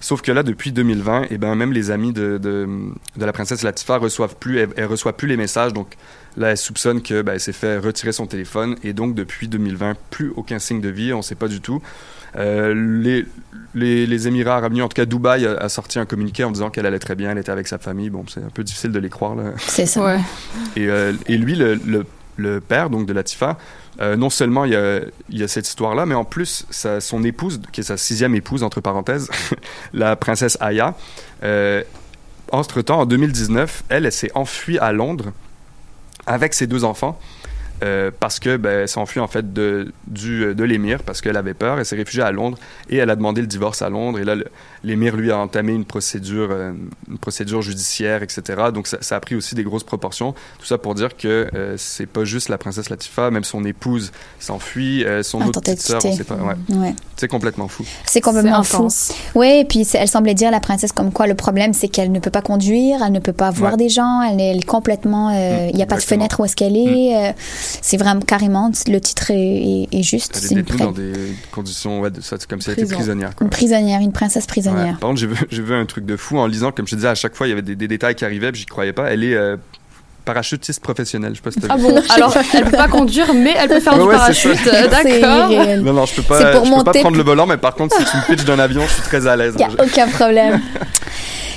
[SPEAKER 2] Sauf que là, depuis 2020, et ben même les amis de, de, de la princesse Latifa reçoivent plus, elle, elle reçoit plus les messages. Donc là, elle soupçonne que ben, elle s'est fait retirer son téléphone. Et donc depuis 2020, plus aucun signe de vie, on ne sait pas du tout. Euh, les, les, les Émirats arabes unis, en tout cas Dubaï, a, a sorti un communiqué en disant qu'elle allait très bien, elle était avec sa famille. Bon, c'est un peu difficile de les croire. là.
[SPEAKER 1] C'est ça.
[SPEAKER 3] Ouais.
[SPEAKER 2] Et, euh, et lui, le, le, le père donc de Latifa, euh, non seulement il y a, cette histoire-là, mais en plus, son épouse, qui est sa sixième épouse, entre parenthèses, la princesse Aya, euh, entre-temps, en 2019, elle, elle s'est enfuie à Londres avec ses deux enfants. euh, parce que ben, s'est enfuie en fait de, l'émir parce qu'elle avait peur, elle s'est réfugiée à Londres et elle a demandé le divorce à Londres et là l'émir lui a entamé une procédure, euh, une procédure judiciaire, etc. Donc ça, ça a pris aussi des grosses proportions. Tout ça pour dire que euh, c'est pas juste la princesse Latifa, même son épouse s'enfuit, euh, son
[SPEAKER 1] Ah,
[SPEAKER 2] autre petite sœur, on sait pas. Ouais.
[SPEAKER 1] Ouais.
[SPEAKER 2] C'est complètement fou.
[SPEAKER 1] C'est complètement fou. Oui, et puis elle semblait dire, la princesse, comme quoi le problème, c'est qu'elle ne peut pas conduire, elle ne peut pas voir
[SPEAKER 2] Ouais.
[SPEAKER 1] des gens, elle est complètement. euh, Il n'y a pas de fenêtre où est-ce qu'elle est. euh, c'est vraiment carrément, le titre est, est- est juste.
[SPEAKER 2] Elle est
[SPEAKER 1] une, pri-
[SPEAKER 2] dans des conditions, ouais, de, ça, c'est comme si elle était
[SPEAKER 3] Prison.
[SPEAKER 2] prisonnière. Quoi.
[SPEAKER 1] une prisonnière, une princesse
[SPEAKER 2] Ouais. Par contre, j'ai vu, un truc de fou en lisant, comme je te disais, à chaque fois, il y avait des, des détails qui arrivaient, puis j'y croyais pas. Elle est euh, parachutiste professionnelle. Je sais pas si t'as
[SPEAKER 3] Ah
[SPEAKER 2] vu.
[SPEAKER 3] bon? Alors, elle peut pas conduire, mais elle peut faire
[SPEAKER 2] Ouais,
[SPEAKER 3] du
[SPEAKER 2] ouais,
[SPEAKER 3] parachute. euh, D'accord.
[SPEAKER 2] Non, non, je peux pas,
[SPEAKER 1] pour
[SPEAKER 2] je peux pas prendre le volant, mais par contre, si tu me pitches d'un avion, je suis très à l'aise.
[SPEAKER 1] Il n'y a aucun problème.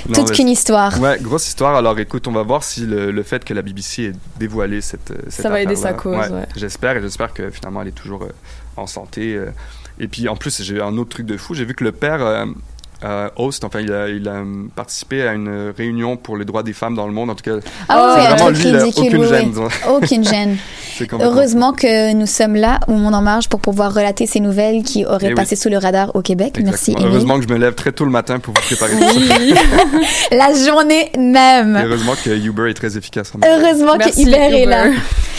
[SPEAKER 2] Non,
[SPEAKER 1] Toute qu'une histoire.
[SPEAKER 2] Ouais, grosse histoire. Alors écoute, on va voir si le, le fait que la BBC ait dévoilé cette, euh, cette
[SPEAKER 3] Ça va aider sa cause, ouais.
[SPEAKER 2] J'espère et j'espère que finalement elle est toujours euh, en santé. euh. Et puis en plus, j'ai un autre truc de fou. J'ai vu que le père euh, euh, host, enfin, il a, il a participé à une réunion pour les droits des femmes dans le monde. En tout cas,
[SPEAKER 1] Ah
[SPEAKER 2] c'est
[SPEAKER 1] oui, un
[SPEAKER 2] vraiment
[SPEAKER 1] truc
[SPEAKER 2] lui, aucune
[SPEAKER 1] oui,
[SPEAKER 2] gêne.
[SPEAKER 1] oui. Aucune gêne. Heureusement que nous sommes là, au Monde en Marge, pour pouvoir relater ces nouvelles qui auraient
[SPEAKER 2] Eh oui.
[SPEAKER 1] passé sous le radar au Québec. Merci. Émile.
[SPEAKER 2] Heureusement que je me lève très tôt le matin pour vous préparer.
[SPEAKER 1] Oui. La journée même.
[SPEAKER 2] Et heureusement que Uber est très efficace. en
[SPEAKER 1] Heureusement que
[SPEAKER 3] Merci,
[SPEAKER 1] est
[SPEAKER 3] Uber.
[SPEAKER 1] là.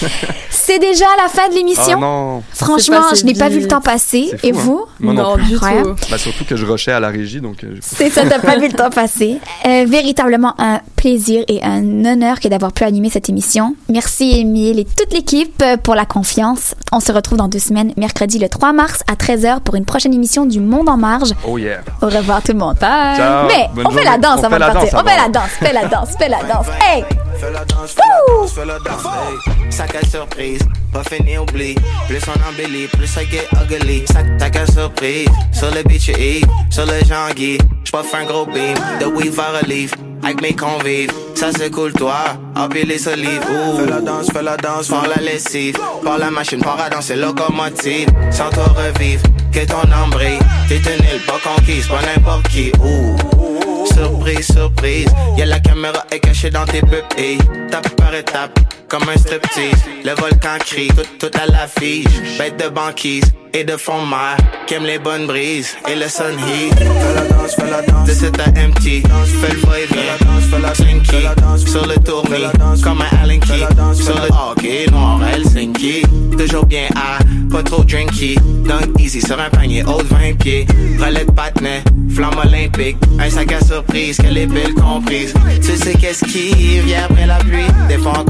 [SPEAKER 1] C'est déjà la fin de
[SPEAKER 2] Ah
[SPEAKER 1] l'émission.
[SPEAKER 2] non!
[SPEAKER 1] Franchement, je n'ai pas vu le temps passer. Et
[SPEAKER 2] hein.
[SPEAKER 1] vous?
[SPEAKER 2] Moi non
[SPEAKER 3] Non,
[SPEAKER 2] plus.
[SPEAKER 3] du
[SPEAKER 1] Incroyable.
[SPEAKER 3] tout.
[SPEAKER 2] Bah, surtout que je rushais à la régie, donc... euh,
[SPEAKER 1] C'est ça, t'as pas vu le temps passer. Euh, véritablement un plaisir et un honneur que d'avoir pu animer cette émission. Merci Émile et toute l'équipe euh, pour la confiance. On se retrouve dans deux semaines, mercredi le 3 mars à 13h pour une prochaine émission du Monde en marge.
[SPEAKER 2] Oh yeah!
[SPEAKER 1] Au revoir tout le monde.
[SPEAKER 3] Bye.
[SPEAKER 2] Ciao.
[SPEAKER 1] Mais
[SPEAKER 2] Bonne
[SPEAKER 1] on fait la danse
[SPEAKER 2] On
[SPEAKER 1] avant de partir.
[SPEAKER 2] danse
[SPEAKER 1] On fait la danse, fais la danse, fais la danse. Hey!
[SPEAKER 8] Fais la danse, fais la danse, fais la danse.
[SPEAKER 6] Hey, sac à surprise, pas fini oublie. Plus on embellit, plus ça get ugly. Sac, sac à surprise, sur le beach Eve, sur le Jean-Guy. J'puff un gros beam, de weave à relief. Avec mes convives, ça c'est cool toi. Empiler les solives, ouh.
[SPEAKER 8] Fais la danse, fais la danse,
[SPEAKER 6] Par la lessive, par la machine, par à danser locomotive. Sans toi revivre, que ton nombril. T'es une île pas conquise, pas n'importe qui. Ouh. Surprise, surprise. Y'a la caméra est cachée dans tes pupilles. Tape par étape, comme un striptease. Le volcan crie, tout, tout à l'affiche. Bête de banquise, et de fond de mer, qui aime les bonnes brises et le sun heat. Fais la danse, fais la danse. De cet à empty, fais le va-et-vient, fais la slinky. Sur le tournis, comme un Allen Key. Sur le hockey noir, Helsinki. Toujours bien à, pas trop drinky. Dunk easy sur un panier haut de 20 pieds. Relais de patinet, flamme olympique. Un sac à surprise, qu'elle est belle comprise. Tu sais qu'est-ce qui vient après la pluie? Fois